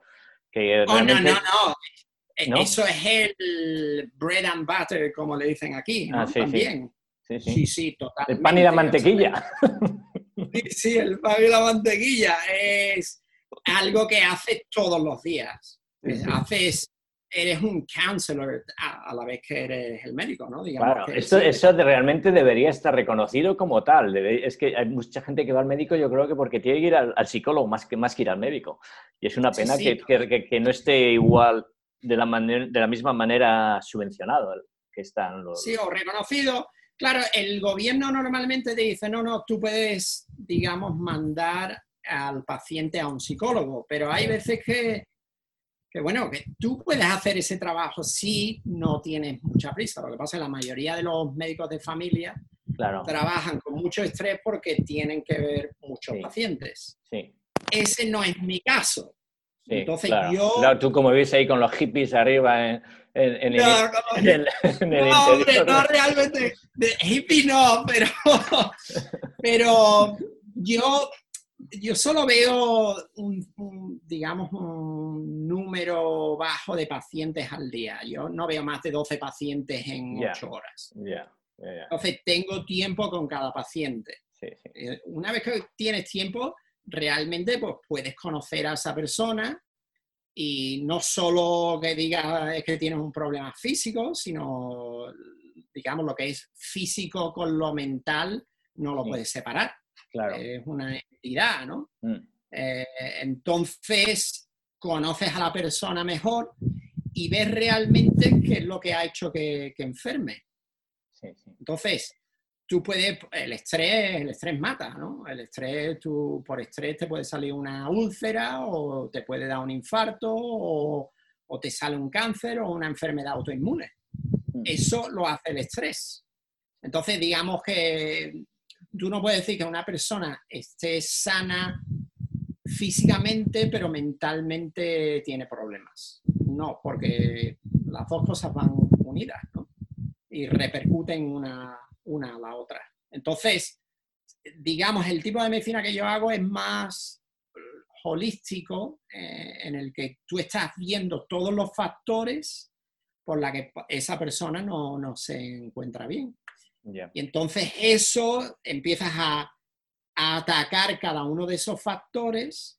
Que oh, no, no, no. Eso es el bread and butter, como le dicen aquí, ¿no? Ah, también. Sí, sí, totalmente. El pan y la mantequilla. Sí, sí, el pan y la mantequilla es algo que haces todos los días. Haces, eres un counselor a, la vez que eres el médico, ¿no? claro, eso, eso realmente debería estar reconocido como tal. es que hay mucha gente que va al médico, yo creo que porque tiene que ir al, psicólogo más que, más que ir al médico. Y es una pena que, que, que, no esté igual de la, manera, de la misma manera subvencionado que están los... Sí, o reconocido Claro, el gobierno normalmente te dice, no, no, tú puedes, digamos, mandar al paciente a un psicólogo, pero hay veces que, que, bueno, que tú puedes hacer ese trabajo si no tienes mucha prisa. Lo que pasa es que la mayoría de los médicos de familia trabajan con mucho estrés porque tienen que ver muchos pacientes. Sí. Ese no es mi caso. Entonces yo... Claro, tú como ves ahí con los hippies arriba en, en, no, el, no, hombre, no realmente, de hippie no, pero, pero yo, yo solo veo, un, digamos, un número bajo de pacientes al día. Yo no veo más de 12 pacientes en 8 horas. Entonces tengo tiempo con cada paciente. Eh, una vez que tienes tiempo, realmente pues, puedes conocer a esa persona y no solo que digas que tienes un problema físico, sino, digamos, lo que es físico con lo mental, no lo puedes separar. Claro. Es una entidad, ¿no? Mm. Eh, entonces, conoces a la persona mejor y ves realmente qué es lo que ha hecho que, enferme. Entonces, tú puedes, el estrés, el estrés mata, ¿no? El estrés, tú, por estrés te puede salir una úlcera o te puede dar un infarto o, te sale un cáncer o una enfermedad autoinmune. Mm. Eso lo hace el estrés. Entonces, digamos que tú no puedes decir que una persona esté sana físicamente, pero mentalmente tiene problemas. No, porque las dos cosas van unidas, ¿no? Y repercuten una, una a la otra. Entonces, digamos, el tipo de medicina que yo hago es más holístico, eh, en el que tú estás viendo todos los factores por la que esa persona no, se encuentra bien. Y entonces eso empiezas a, atacar cada uno de esos factores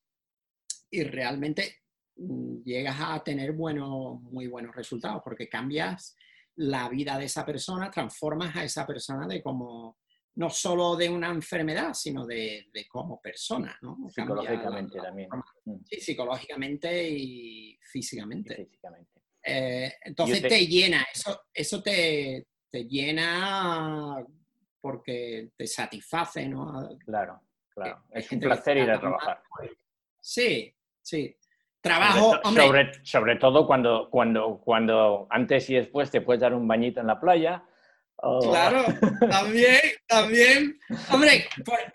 y realmente mm, llegas a tener buenos, muy buenos resultados porque cambias la vida de esa persona, transformas a esa persona de como, no solo de una enfermedad, sino de, como persona, ¿no? Psicológicamente también. Mm. Sí, psicológicamente y físicamente. Eh, entonces te... llena, eso, eso te, te, llena porque te satisface, ¿no? Claro, claro. Es un placer ir a trabajar. Sí, sí. Trabajo, sobre, sobre, todo cuando, cuando, cuando antes y después te puedes dar un bañito en la playa. Claro, también, también. Hombre,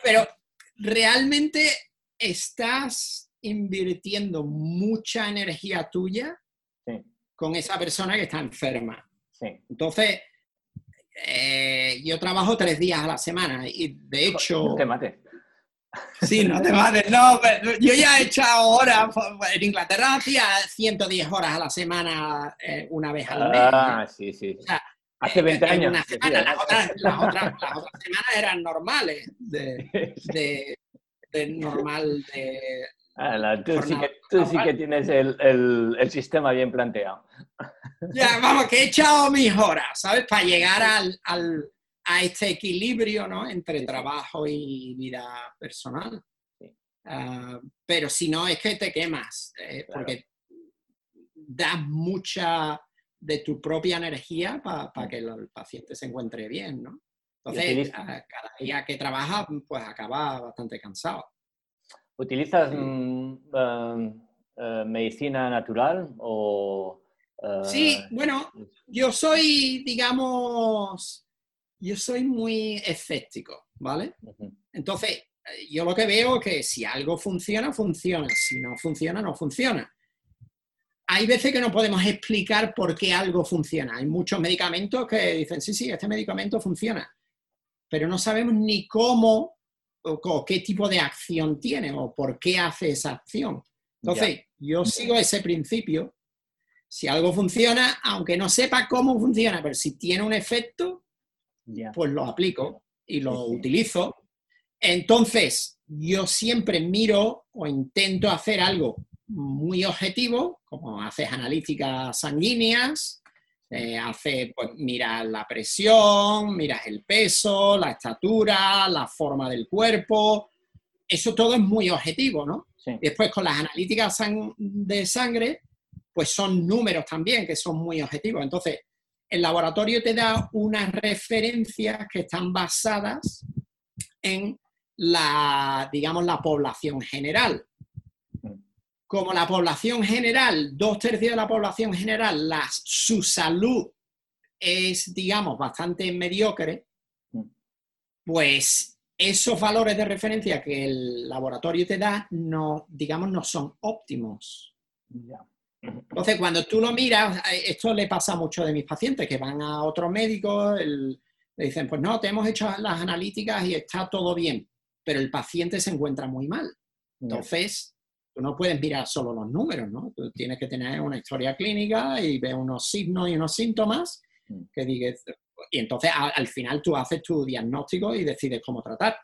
pero realmente estás invirtiendo mucha energía tuya con esa persona que está enferma. Entonces, eh, yo trabajo tres días a la semana y de hecho... te mates. Sí, no te mates, no, yo ya he echado horas, en Inglaterra hacía 110 horas a la semana eh, una vez al mes. Ah, sí, sí. Hace 20 años. las, otras, semanas eran normales, de, normal de... Ah, tú, sí que, tú sí que, tienes el, el, sistema bien planteado. Ya, vamos, que he echado mis horas, ¿sabes? Para llegar al, al a este equilibrio ¿no? entre trabajo y vida personal. Ah, pero si no, es que te quemas, eh, porque das mucha de tu propia energía para mm. que el paciente se encuentre bien, ¿no? Entonces, cada día que trabajas, pues acaba bastante cansado. ¿Utilizas mm, um, eh, medicina natural o...? sí, eh, bueno, yo soy, digamos, yo soy muy escéptico, ¿vale? Entonces, eh, yo lo que veo es que si algo funciona, funciona. Si no funciona, no funciona. Hay veces que no podemos explicar por qué algo funciona. Hay muchos medicamentos que dicen, sí, sí, este medicamento funciona, pero no sabemos ni cómo o, qué tipo de acción tiene o por qué hace esa acción. Entonces, yo sigo ese principio. Si algo funciona, aunque no sepa cómo funciona, pero si tiene un efecto, pues lo aplico y lo utilizo. Entonces, yo siempre miro o intento hacer algo muy objetivo, como haces analíticas sanguíneas, eh, hace, pues miras la presión, miras el peso, la estatura, la forma del cuerpo. Eso todo es muy objetivo, ¿no? Después con las analíticas de sangre, pues son números también que son muy objetivos. Entonces, el laboratorio te da unas referencias que están basadas en la, digamos, la población general. Como la población general, dos tercios de la población general, su salud es, digamos, bastante mediocre, pues esos valores de referencia que el laboratorio te da, no, digamos, no son óptimos. Entonces, cuando tú lo miras, eh, esto le pasa a muchos de mis pacientes que van a otros médicos, le dicen, pues no, te hemos hecho las analíticas y está todo bien, pero el paciente se encuentra muy mal. Entonces, tú no puedes mirar solo los números, ¿no? Tú tienes que tener una historia clínica y ver unos signos y unos síntomas mm. que digas, y entonces al final tú haces tu diagnóstico y decides cómo tratar.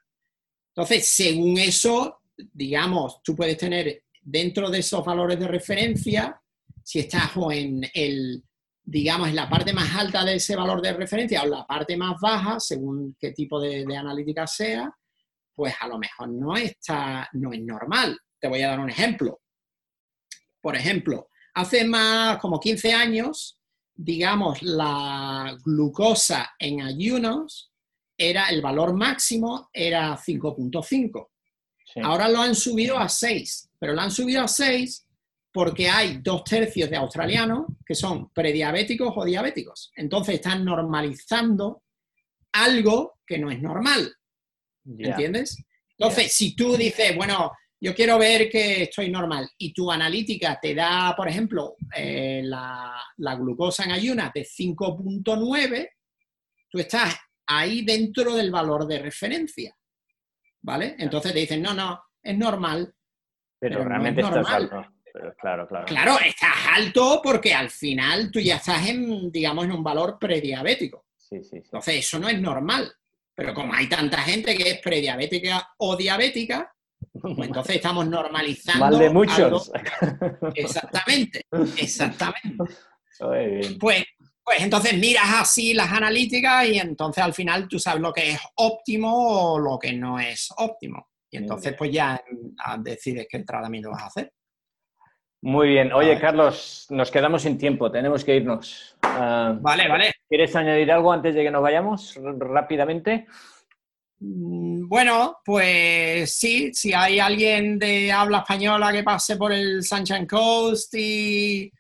Entonces, según eso, digamos, tú puedes tener dentro de esos valores de referencia, si estás o en el, digamos, en la parte más alta de ese valor de referencia o la parte más baja, según qué tipo de, analítica sea, pues a lo mejor no, está, no es normal. Te voy a dar un ejemplo. Por ejemplo, hace más como 15 años, digamos, la glucosa en ayunos era el valor máximo era 5.5. Ahora lo han subido a 6, pero lo han subido a 6 porque hay dos tercios de australianos que son prediabéticos o diabéticos. Entonces están normalizando algo que no es normal. ¿Entiendes? Entonces, si tú dices, bueno, yo quiero ver que estoy normal y tu analítica te da, por ejemplo, eh, la, la, glucosa en ayunas de 5.9, tú estás ahí dentro del valor de referencia. ¿Vale? Entonces te dicen, no, no, es normal. Pero, realmente estás alto. Claro, claro. Claro, estás alto porque al final tú ya estás en, digamos, en un valor prediabético. Sí, sí, sí. Entonces, eso no es normal. Pero como hay tanta gente que es prediabética o diabética, pues entonces estamos normalizando. Mal de muchos. Exactamente, exactamente. Pues pues entonces miras así las analíticas y entonces al final tú sabes lo que es óptimo o lo que no es óptimo. Y entonces pues ya ah, decides qué tratamiento vas a hacer. Muy bien. Oye, Carlos, nos quedamos sin tiempo, tenemos que irnos. Ah, vale, vale. ¿Quieres añadir algo antes de que nos vayamos rápidamente? Mm, bueno, pues sí, si hay alguien de habla española que pase por el Sunshine Coast y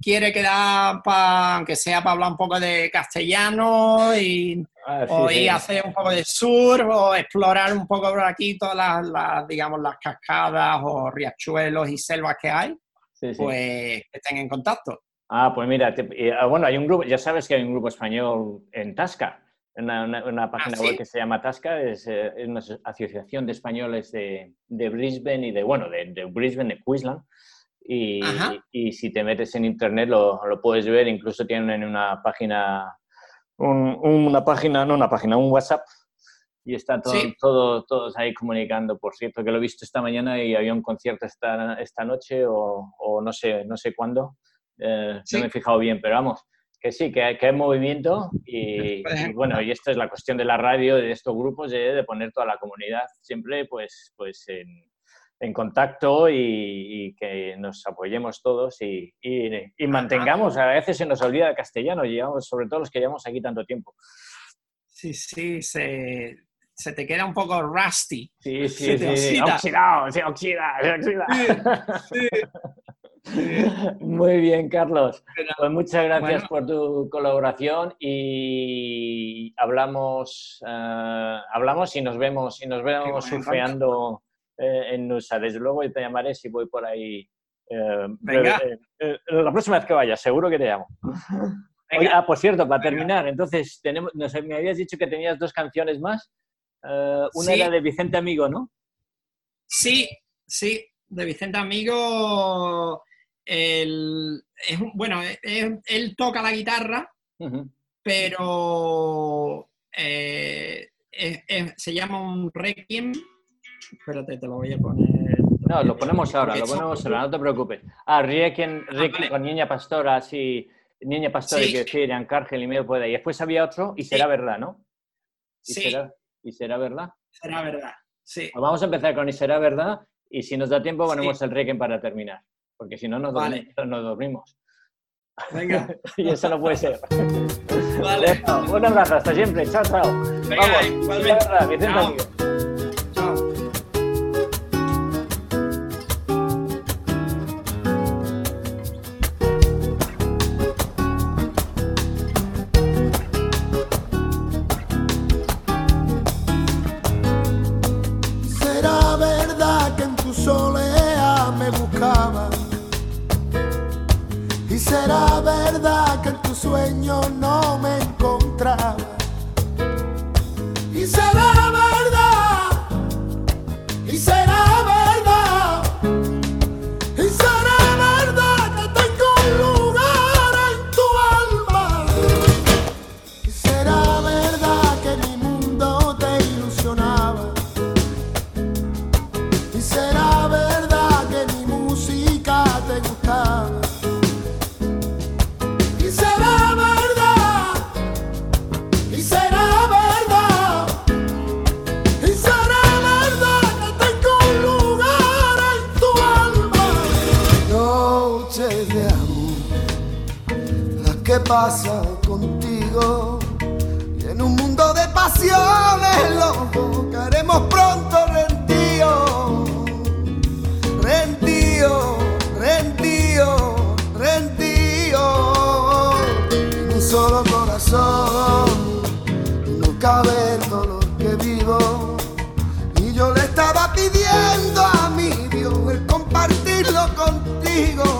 quiere quedar, para, aunque sea para hablar un poco de castellano y ah, o ir a hacer un poco de sur o explorar un poco por aquí todas las, digamos, las cascadas o riachuelos y selvas que hay, pues estén en contacto. Ah, pues mira, ah, bueno, hay un grupo, ya sabes que hay un grupo español en Tasca, una, una, página ah, web que se llama Tasca, es, eh, es, una asociación de españoles de, de Brisbane y de, bueno, de, de Brisbane, de Queensland, y, y, si te metes en internet lo, lo, puedes ver, incluso tienen en una página, una página, no una página, un WhatsApp y está todo, todo, todos ahí comunicando. Por cierto, que lo he visto esta mañana y había un concierto esta, esta noche o, o no sé, no sé cuándo. Eh, no me he fijado bien, pero vamos, que sí, que, hay, que hay movimiento y, y, bueno, y esto es la cuestión de la radio, de estos grupos, de, de poner toda la comunidad siempre pues, pues en, en contacto y, que nos apoyemos todos y, mantengamos, a veces se nos olvida el castellano, llevamos, sobre todo los que llevamos aquí tanto tiempo. Sí, sí, se, te queda un poco rusty. Sí, sí, sí, oxidado, se oxida, se oxida. Muy bien, Carlos. Pues muchas gracias por tu colaboración y hablamos, eh, hablamos y nos vemos y nos vemos surfeando eh, en Nusa. Desde luego te llamaré si voy por ahí. Eh, Venga. Eh, la próxima vez que vaya, seguro que te llamo. ah, por cierto, para terminar, entonces tenemos, me habías dicho que tenías dos canciones más. Una era de Vicente Amigo, ¿no? Sí, sí, de Vicente Amigo. es, bueno, él toca la guitarra, pero se llama un requiem Espérate, te lo voy a poner. No, lo ponemos ahora, lo ponemos ahora, no te preocupes. Ah, Requiem, ah, con Niña Pastora, sí. Niña Pastora, sí. que decir, Ancárgel y medio puede. Y después había otro, y será verdad, ¿no? ¿Y sí. Será, ¿Y será verdad? Será verdad, sí. Pues vamos a empezar con Y será verdad, y si nos da tiempo, ponemos el Requiem para terminar. Porque si no, nos, dormimos, nos dormimos. Venga. y eso no puede ser. Vale. un abrazo, hasta siempre. Chao, chao. Venga, Vamos. Igualmente. Verdad pidiendo a mi Dios el compartirlo contigo.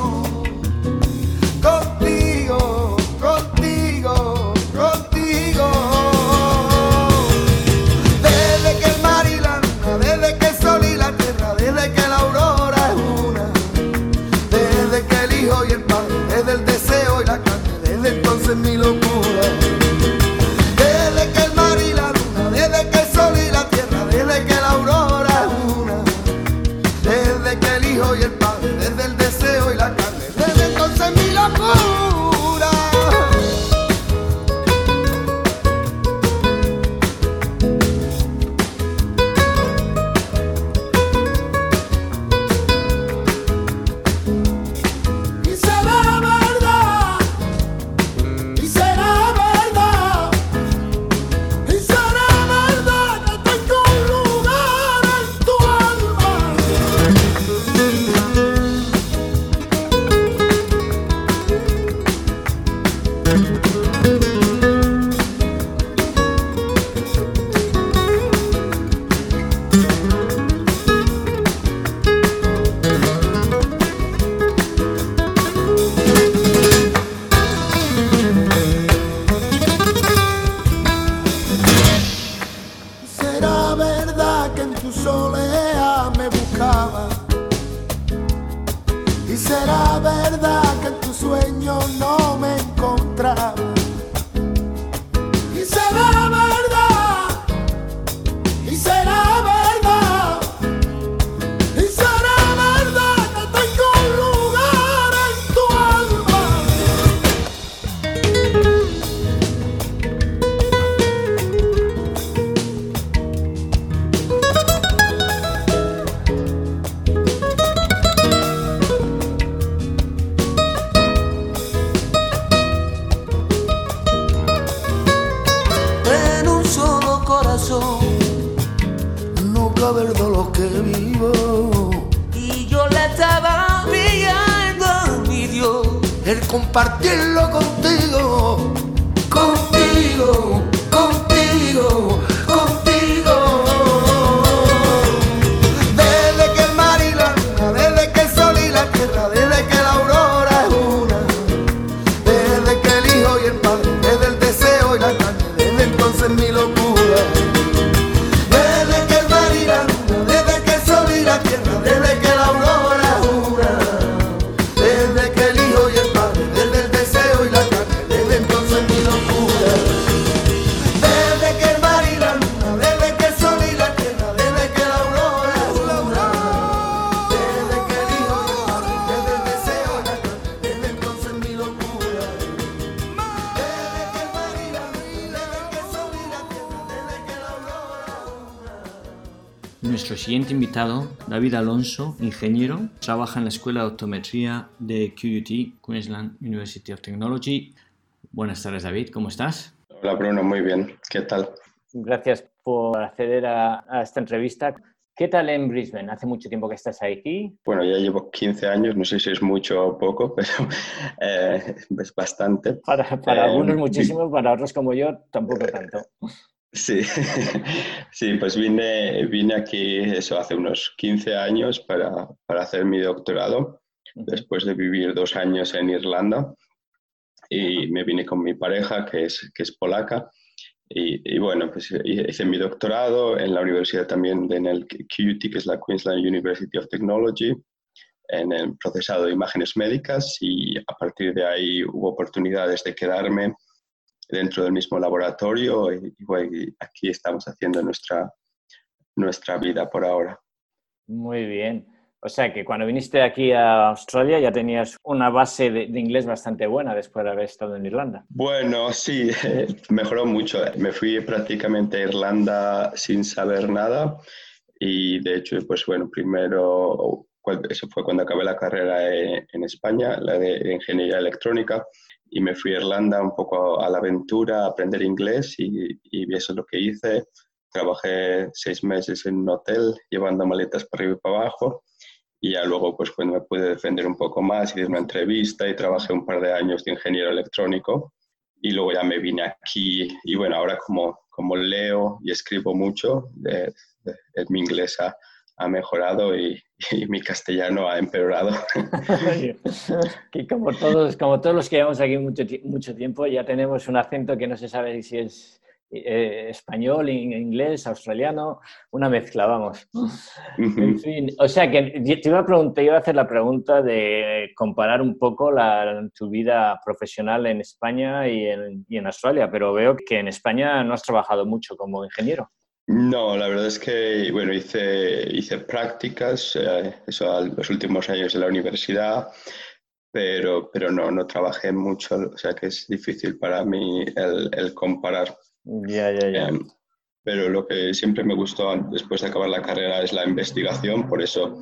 sou David Alonso, ingeniero, trabaja en la Escuela de Optometría de QUT, Queensland University of Technology. Buenas tardes, David, ¿cómo estás? Hola, Bruno, muy bien. ¿Qué tal? Gracias por acceder a, esta entrevista. ¿Qué tal en Brisbane? Hace mucho tiempo que estás aquí. Bueno, ya llevo 15 años, no sé si es mucho o poco, pero eh, es bastante. Para, para eh, algunos muchísimo, para otros como yo tampoco tanto. Sí, sí, pues vine, vine aquí eso hace unos 15 años para, para hacer mi doctorado, después de vivir dos años en Irlanda. Y me vine con mi pareja, que es, que es polaca. Y, bueno, pues hice mi doctorado en la universidad también, en el QUT, que es la Queensland University of Technology, en el procesado de imágenes médicas. Y a partir de ahí hubo oportunidades de quedarme dentro del mismo laboratorio y, aquí estamos haciendo nuestra, nuestra vida por ahora. Muy bien. O sea que cuando viniste aquí a Australia ya tenías una base de, inglés bastante buena después de haber estado en Irlanda. Bueno, sí, mejoró mucho. Me fui prácticamente a Irlanda sin saber nada y de hecho, pues bueno, primero, eso fue cuando acabé la carrera en España, la de ingeniería electrónica y me fui a Irlanda un poco a la aventura, a aprender inglés y, y eso es lo que hice. Trabajé seis meses en un hotel llevando maletas para arriba y para abajo y ya luego pues cuando me pude defender un poco más hice una entrevista y trabajé un par de años de ingeniero electrónico y luego ya me vine aquí y bueno, ahora como, como leo y escribo mucho, de, mi inglés ha, ha mejorado y, y, mi castellano ha empeorado. que como todos, como todos los que llevamos aquí mucho, mucho tiempo, ya tenemos un acento que no se sabe si es eh, español, inglés, australiano, una mezcla, vamos. En fin, o sea que te iba a preguntar, iba a hacer la pregunta de comparar un poco la, tu vida profesional en España y en, y en, Australia, pero veo que en España no has trabajado mucho como ingeniero. No, la verdad es que, bueno, hice, hice prácticas, eh, eso, los últimos años de la universidad, pero, pero no, no trabajé mucho, o sea que es difícil para mí el, el comparar. Ya, ya, ya. Em, pero lo que siempre me gustó después de acabar la carrera es la investigación, por eso,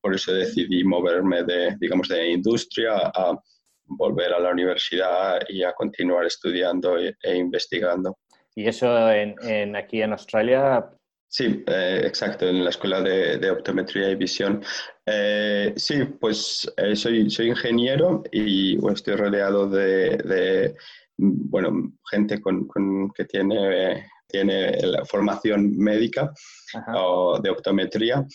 por eso decidí moverme de, digamos, de industria a volver a la universidad y a continuar estudiando e, e investigando. ¿Y eso en, en, aquí en Australia? Sí, eh, exacto, en la Escuela de, de Optometría y Visión. Eh, sí, pues eh, soy, soy ingeniero y estoy rodeado de, de bueno, gente con, que tiene, tiene la formación médica o de optometría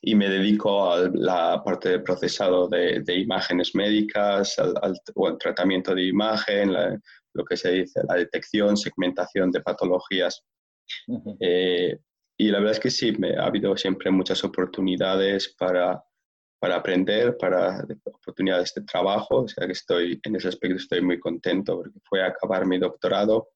y me dedico a la parte de procesado de, imágenes médicas, al, o al tratamiento de imagen, lo que se dice, la detección, segmentación de patologías. Eh, y la verdad es que sí, me, ha habido siempre muchas oportunidades para, para aprender, para oportunidades de trabajo, o sea que estoy, en ese aspecto estoy muy contento porque fue a acabar mi doctorado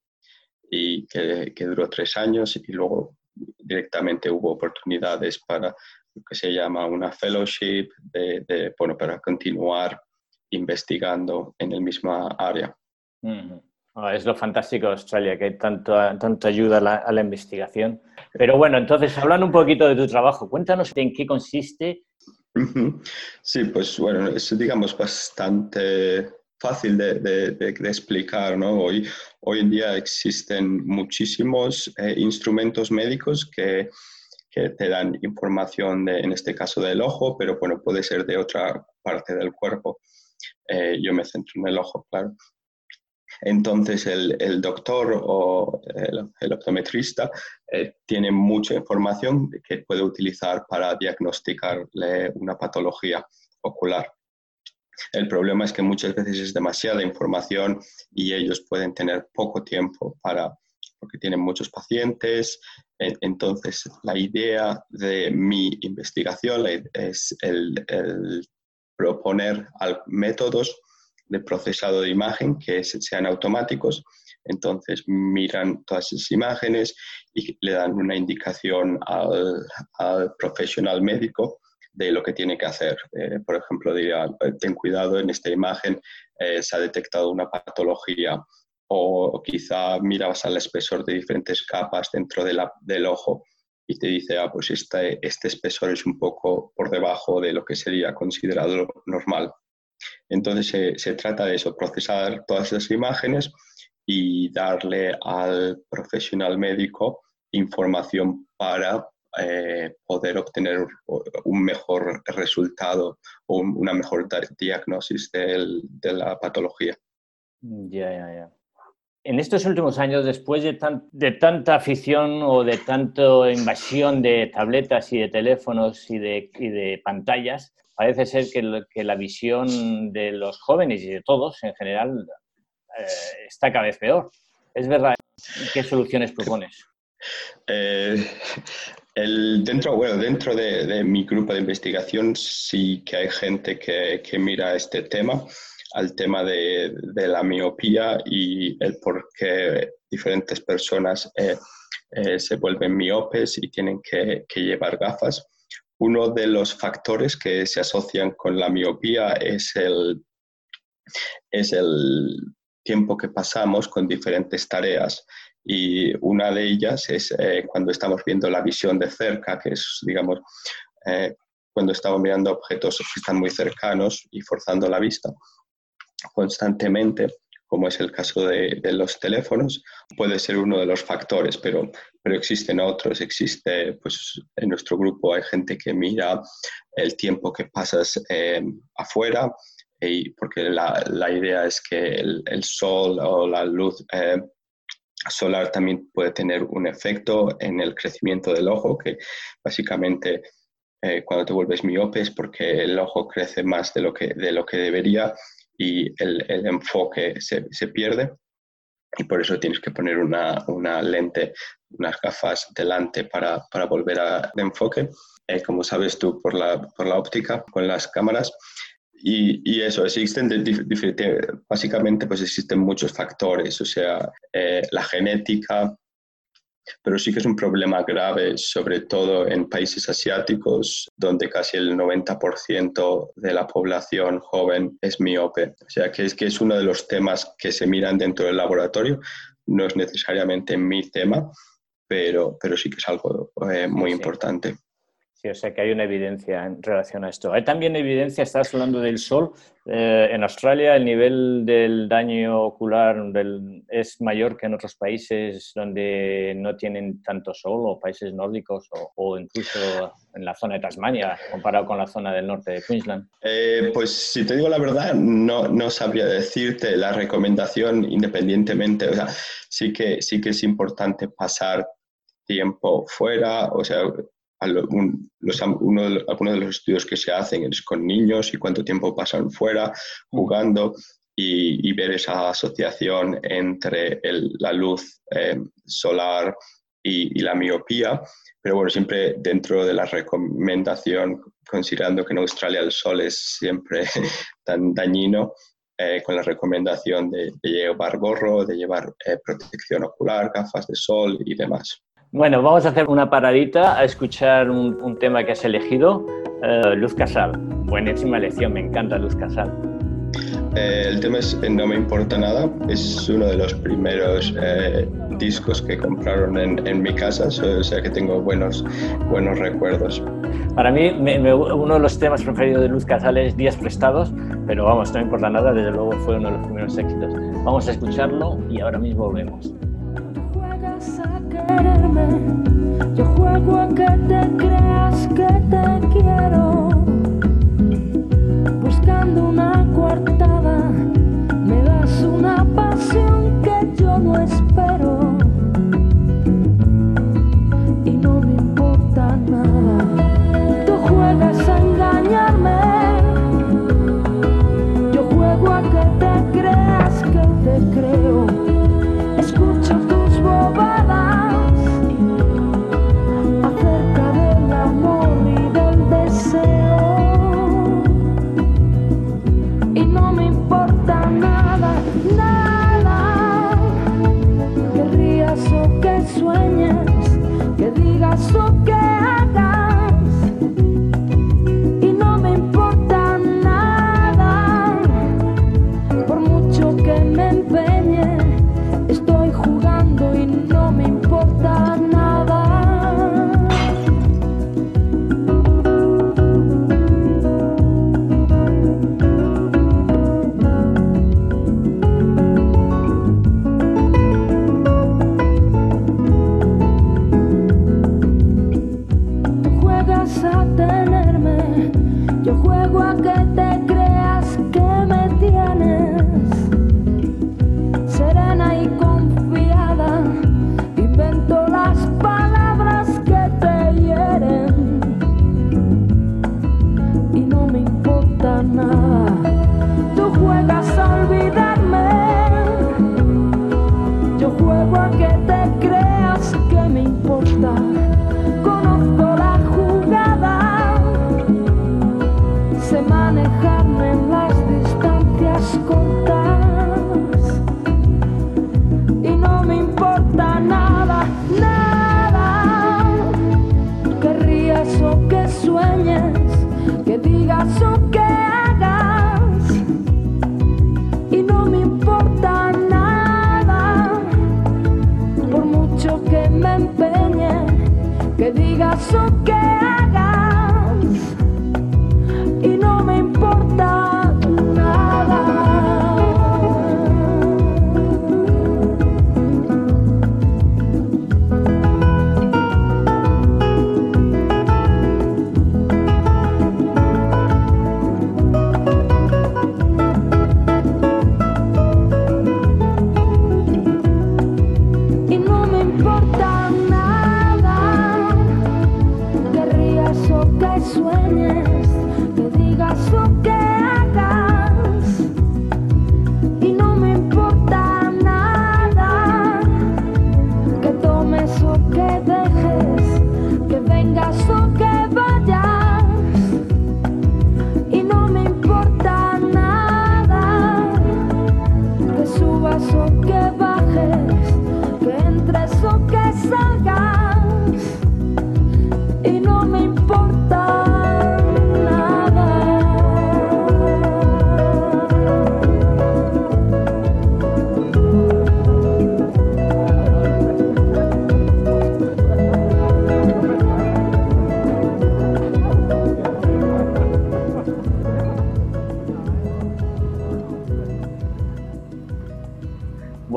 y que, que duró tres años y luego directamente hubo oportunidades para lo que se llama una fellowship, de, bueno, para continuar investigando en el misma área. Ah, es lo fantástico de Australia, que tanto, tanto ayuda a la, investigación. Pero bueno, entonces, hablando un poquito de tu trabajo, cuéntanos en qué consiste Sí, pues bueno, es digamos bastante fácil de, explicar, ¿no? Hoy, hoy en día existen muchísimos eh, instrumentos médicos que, que, te dan información, de, en este caso del ojo, pero bueno, puede ser de otra parte del cuerpo. Eh, yo me centro en el ojo, claro. Entonces el, doctor o el, optometrista eh, tiene mucha información que puede utilizar para diagnosticarle una patología ocular. El problema es que muchas veces es demasiada información y ellos pueden tener poco tiempo para, porque tienen muchos pacientes. Entonces, la idea de mi investigación es el, el proponer métodos de procesado de imagen que sean automáticos. Entonces miran todas esas imágenes y le dan una indicación al, profesional médico de lo que tiene que hacer. Eh, por ejemplo, diría, ten cuidado, en esta imagen eh, se ha detectado una patología o, quizá mirabas al espesor de diferentes capas dentro de la, del ojo y te dice, ah, pues este, este espesor es un poco por debajo de lo que sería considerado normal. Entonces se, trata de eso, procesar todas esas imágenes y darle al profesional médico información para eh, poder obtener un mejor resultado o una mejor diagnosis de la patología. Ya, ya, ya. En estos últimos años, después de, de, tanta afición o de tanta invasión de tabletas y de teléfonos y de, y de pantallas, parece ser que, la visión de los jóvenes y de todos en general eh, está cada vez peor. ¿Es verdad? ¿Qué soluciones propones? Eh, el, dentro bueno, dentro de, mi grupo de investigación sí que hay gente que, mira este tema, al tema de, la miopía y el por qué diferentes personas eh, se vuelven miopes y tienen que llevar gafas. Uno de los factores que se asocian con la miopía es el, es el tiempo que pasamos con diferentes tareas y una de ellas es eh, cuando estamos viendo la visión de cerca, que es, digamos, eh, cuando estamos mirando objetos que están muy cercanos y forzando la vista. constantemente, como es el caso de, los teléfonos, puede ser uno de los factores, pero, pero existen otros. Existe, pues en nuestro grupo hay gente que mira el tiempo que pasas eh, afuera, y porque la, la, idea es que el, el, sol o la luz eh, solar también puede tener un efecto en el crecimiento del ojo, que básicamente eh, cuando te vuelves miope es porque el ojo crece más de lo que, de lo que debería y el, el enfoque se, se, pierde. Y por eso tienes que poner una, una lente, unas gafas delante para, para volver a de enfoque, eh, como sabes tú por la, por la óptica con las cámaras. Y, y, eso, existen, básicamente pues existen muchos factores, o sea, eh, la genética, pero sí que es un problema grave, sobre todo en países asiáticos, donde casi el 90% de la población joven es miope. O sea, que es, que es uno de los temas que se miran dentro del laboratorio. No es necesariamente mi tema, pero, pero sí que es algo eh, muy importante. O sea que hay una evidencia en relación a esto. Hay también evidencia, estás hablando del sol. Eh, en Australia el nivel del daño ocular es mayor que en otros países donde no tienen tanto sol, o países nórdicos, o, incluso en la zona de Tasmania, comparado con la zona del norte de Queensland. Eh, pues si te digo la verdad, no, no sabría decirte la recomendación independientemente. O sea, sí que, sí que es importante pasar tiempo fuera, o sea, los, uno de algunos de los estudios que se hacen es con niños y cuánto tiempo pasan fuera jugando y, ver esa asociación entre la luz eh, solar y, la miopía. Pero bueno, siempre dentro de la recomendación, considerando que en Australia el sol es siempre tan dañino, eh, con la recomendación de, llevar gorro, de llevar eh, protección ocular, gafas de sol y demás. Bueno, vamos a hacer una paradita a escuchar un, tema que has elegido, eh, Luz Casal. Buenísima elección, me encanta Luz Casal. Eh, el tema es No me importa nada, es uno de los primeros eh, discos que compraron en, mi casa, o sea que tengo buenos, buenos recuerdos. Para mí, uno de los temas preferidos de Luz Casal es Días Prestados, pero vamos, no me importa nada, desde luego fue uno de los primeros éxitos. Vamos a escucharlo y ahora mismo volvemos yo juego a que te creas que te quiero. Buscando una coartada, me das una pasión que yo no espero.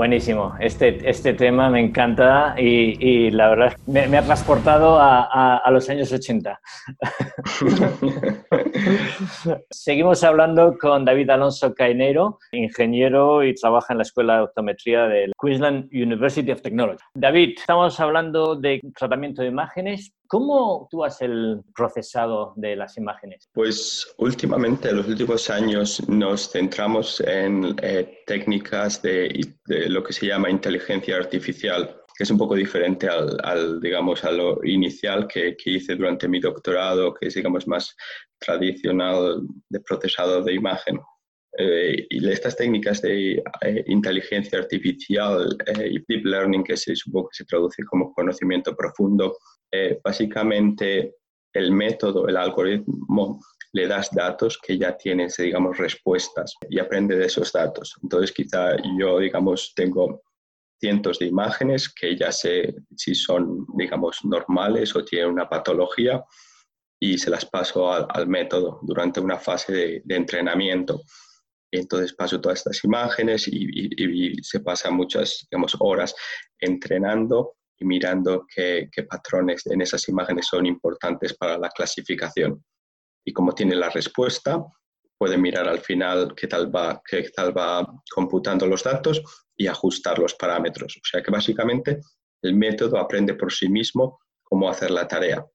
Buenísimo, este, este tema me encanta y, la verdad me, me ha transportado a, a, los años 80. Seguimos hablando con David Alonso Cainero, ingeniero y trabaja en la Escuela de Optometría del Queensland University of Technology. David, estamos hablando de tratamiento de imágenes. ¿Cómo tú haces el procesado de las imágenes? Pues últimamente, en los últimos años, nos centramos en eh, técnicas de, lo que se llama inteligencia artificial, que es un poco diferente al, digamos, a lo inicial que, hice durante mi doctorado, que es, digamos, más tradicional de procesado de imagen. Eh, y estas técnicas de eh, inteligencia artificial y deep learning, que se, supongo que se traduce como conocimiento profundo, eh, básicamente el método, el algoritmo, le das datos que ya tienes, digamos, respuestas y aprende de esos datos. Entonces, quizá yo, digamos, tengo cientos de imágenes que ya sé si son, digamos, normales o tienen una patología y se las paso al, método durante una fase de, entrenamiento. entonces paso todas estas imágenes y, y, se pasan muchas, digamos, horas entrenando y mirando qué, patrones en esas imágenes son importantes para la clasificación. Y como tiene la respuesta, puede mirar al final qué tal va, qué tal va computando los datos y ajustar los parámetros. O sea que básicamente el método aprende por sí mismo cómo hacer la tarea.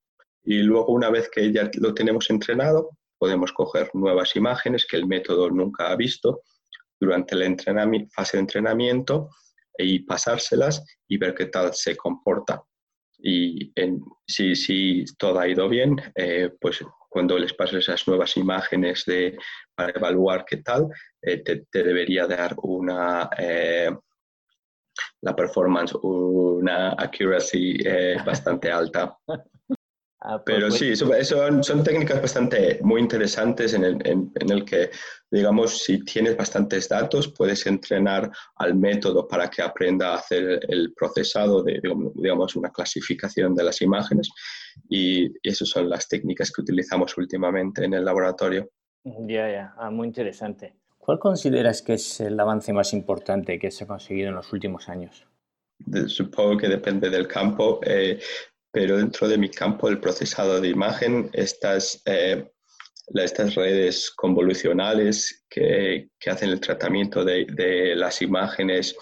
Y luego una vez que ya lo tenemos entrenado, podemos coger nuevas imágenes que el método nunca ha visto durante la fase de entrenamiento y pasárselas y ver qué tal se comporta. Y si, si, todo ha ido bien, eh, pues cuando les pases esas nuevas imágenes de, para evaluar qué tal, eh, te, debería dar una, eh, la performance, una accuracy bastante alta. Ah, pues Pero sí, son, son, técnicas bastante muy interesantes en el, en, el, que, digamos, si tienes bastantes datos, puedes entrenar al método para que aprenda a hacer el procesado de, digamos, una clasificación de las imágenes. Y, esas son las técnicas que utilizamos últimamente en el laboratorio. Ya, ya, ah, muy interesante. ¿Cuál consideras que es el avance más importante que se ha conseguido en los últimos años? supongo que depende del campo. Eh, pero dentro de mi campo, el procesado de imagen, estas, eh, estas redes convolucionales que, que, hacen el tratamiento de, de, las imágenes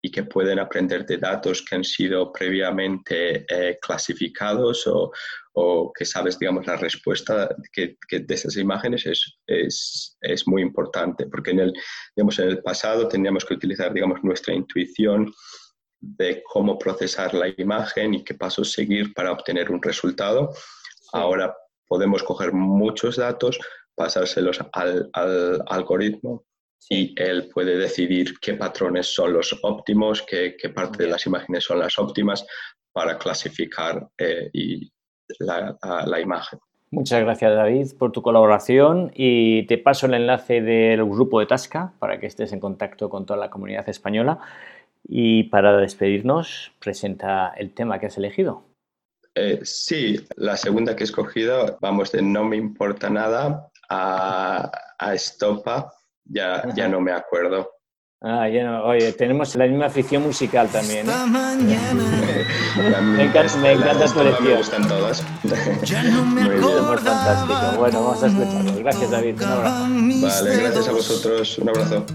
y que pueden aprender de datos que han sido previamente eh, clasificados o, o, que sabes, digamos, la respuesta que, que de esas imágenes es, es, es, muy importante, porque en el, digamos, en el pasado teníamos que utilizar, digamos, nuestra intuición de cómo procesar la imagen y qué pasos seguir para obtener un resultado. Ahora podemos coger muchos datos, pasárselos al, algoritmo y él puede decidir qué patrones son los óptimos, qué, parte de las imágenes son las óptimas para clasificar eh, y la, la, imagen. Muchas gracias David por tu colaboración y te paso el enlace del grupo de Tasca para que estés en contacto con toda la comunidad española. Y para despedirnos, presenta el tema que has elegido. Eh, sí, la segunda que he escogido, vamos de No me importa nada a, a Estopa, ya, ya no me acuerdo. Ah, ya no. Oye, tenemos la misma afición musical también. ¿eh? me encanta, me encanta tu elección. Me gustan todas. Muy bien, fantástico. Bueno, vamos a escucharlo. Gracias, David. Un abrazo. Vale, gracias a vosotros. Un abrazo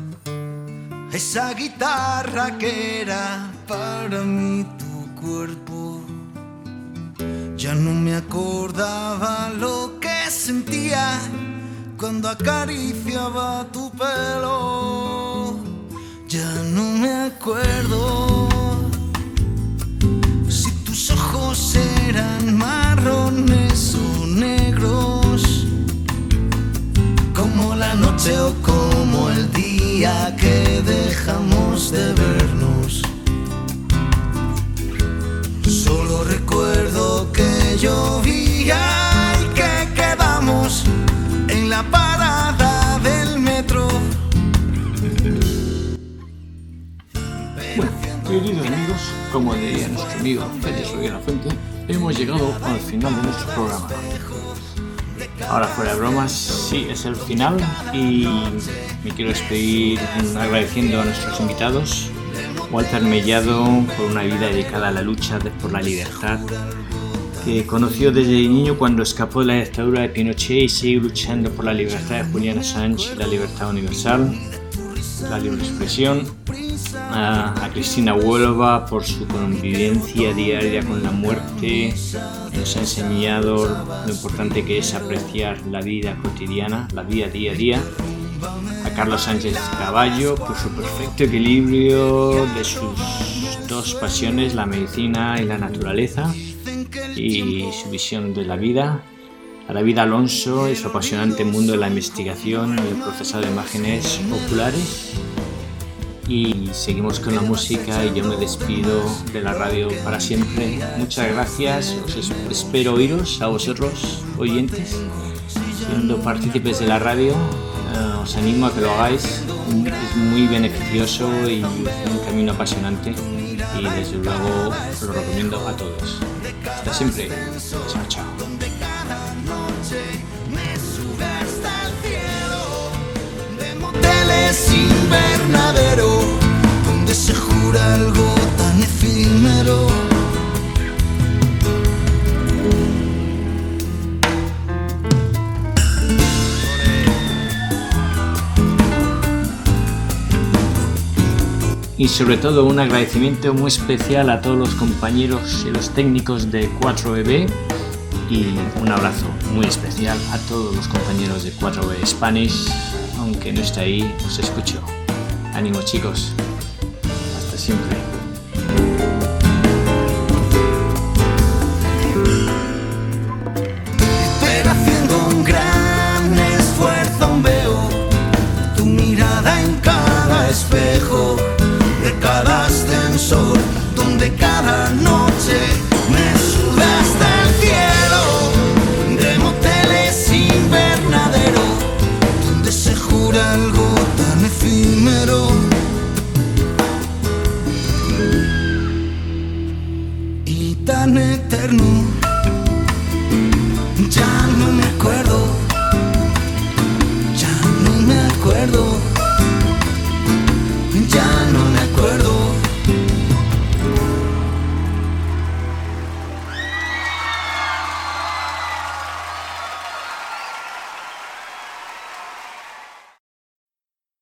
esa guitarra que era para mí tu cuerpo. Ya no me acordaba lo que sentía cuando acariciaba tu pelo. Ya no me acuerdo si tus ojos eran marrones o negros, como la noche o como el día que dejamos de vernos. Solo recuerdo que llovía y que quedamos en la parada del metro. Bueno, queridos amigos, como diría nuestro amigo Félix la Fuente, hemos llegado al final de nuestro programa. Ahora fuera de bromas, sí, es el final y me quiero despedir agradeciendo a nuestros invitados, Walter Mellado por una vida dedicada a la lucha por la libertad, que conoció desde niño cuando escapó de la dictadura de Pinochet y sigue luchando por la libertad de Juliana Sánchez la libertad universal, la libre expresión. A, Cristina Huelva por su convivencia diaria con la muerte, nos ha enseñado lo importante que es apreciar la vida cotidiana, la vida día a día. A Carlos Sánchez Caballo por su perfecto equilibrio de sus dos pasiones, la medicina y la naturaleza, y su visión de la vida, a David Alonso y su apasionante mundo de la investigación y el procesado de imágenes populares. Y seguimos con la música y yo me despido de la radio para siempre. Muchas gracias, os espero oíros a vosotros, oyentes, siendo partícipes de la radio eh, os animo a que lo hagáis, es muy beneficioso y un camino apasionante y desde luego lo recomiendo a todos. Hasta siempre. Chao, chao. Donde se jura algo tan efímero y sobre todo un agradecimiento muy especial a todos los compañeros y los técnicos de 4EB y un abrazo muy especial a todos los compañeros de 4B Spanish, aunque no está ahí, os escucho. Ánimo chicos, siempre. Pero haciendo un gran esfuerzo veo tu mirada en cada espejo cada ascensor, donde cada noche eterno.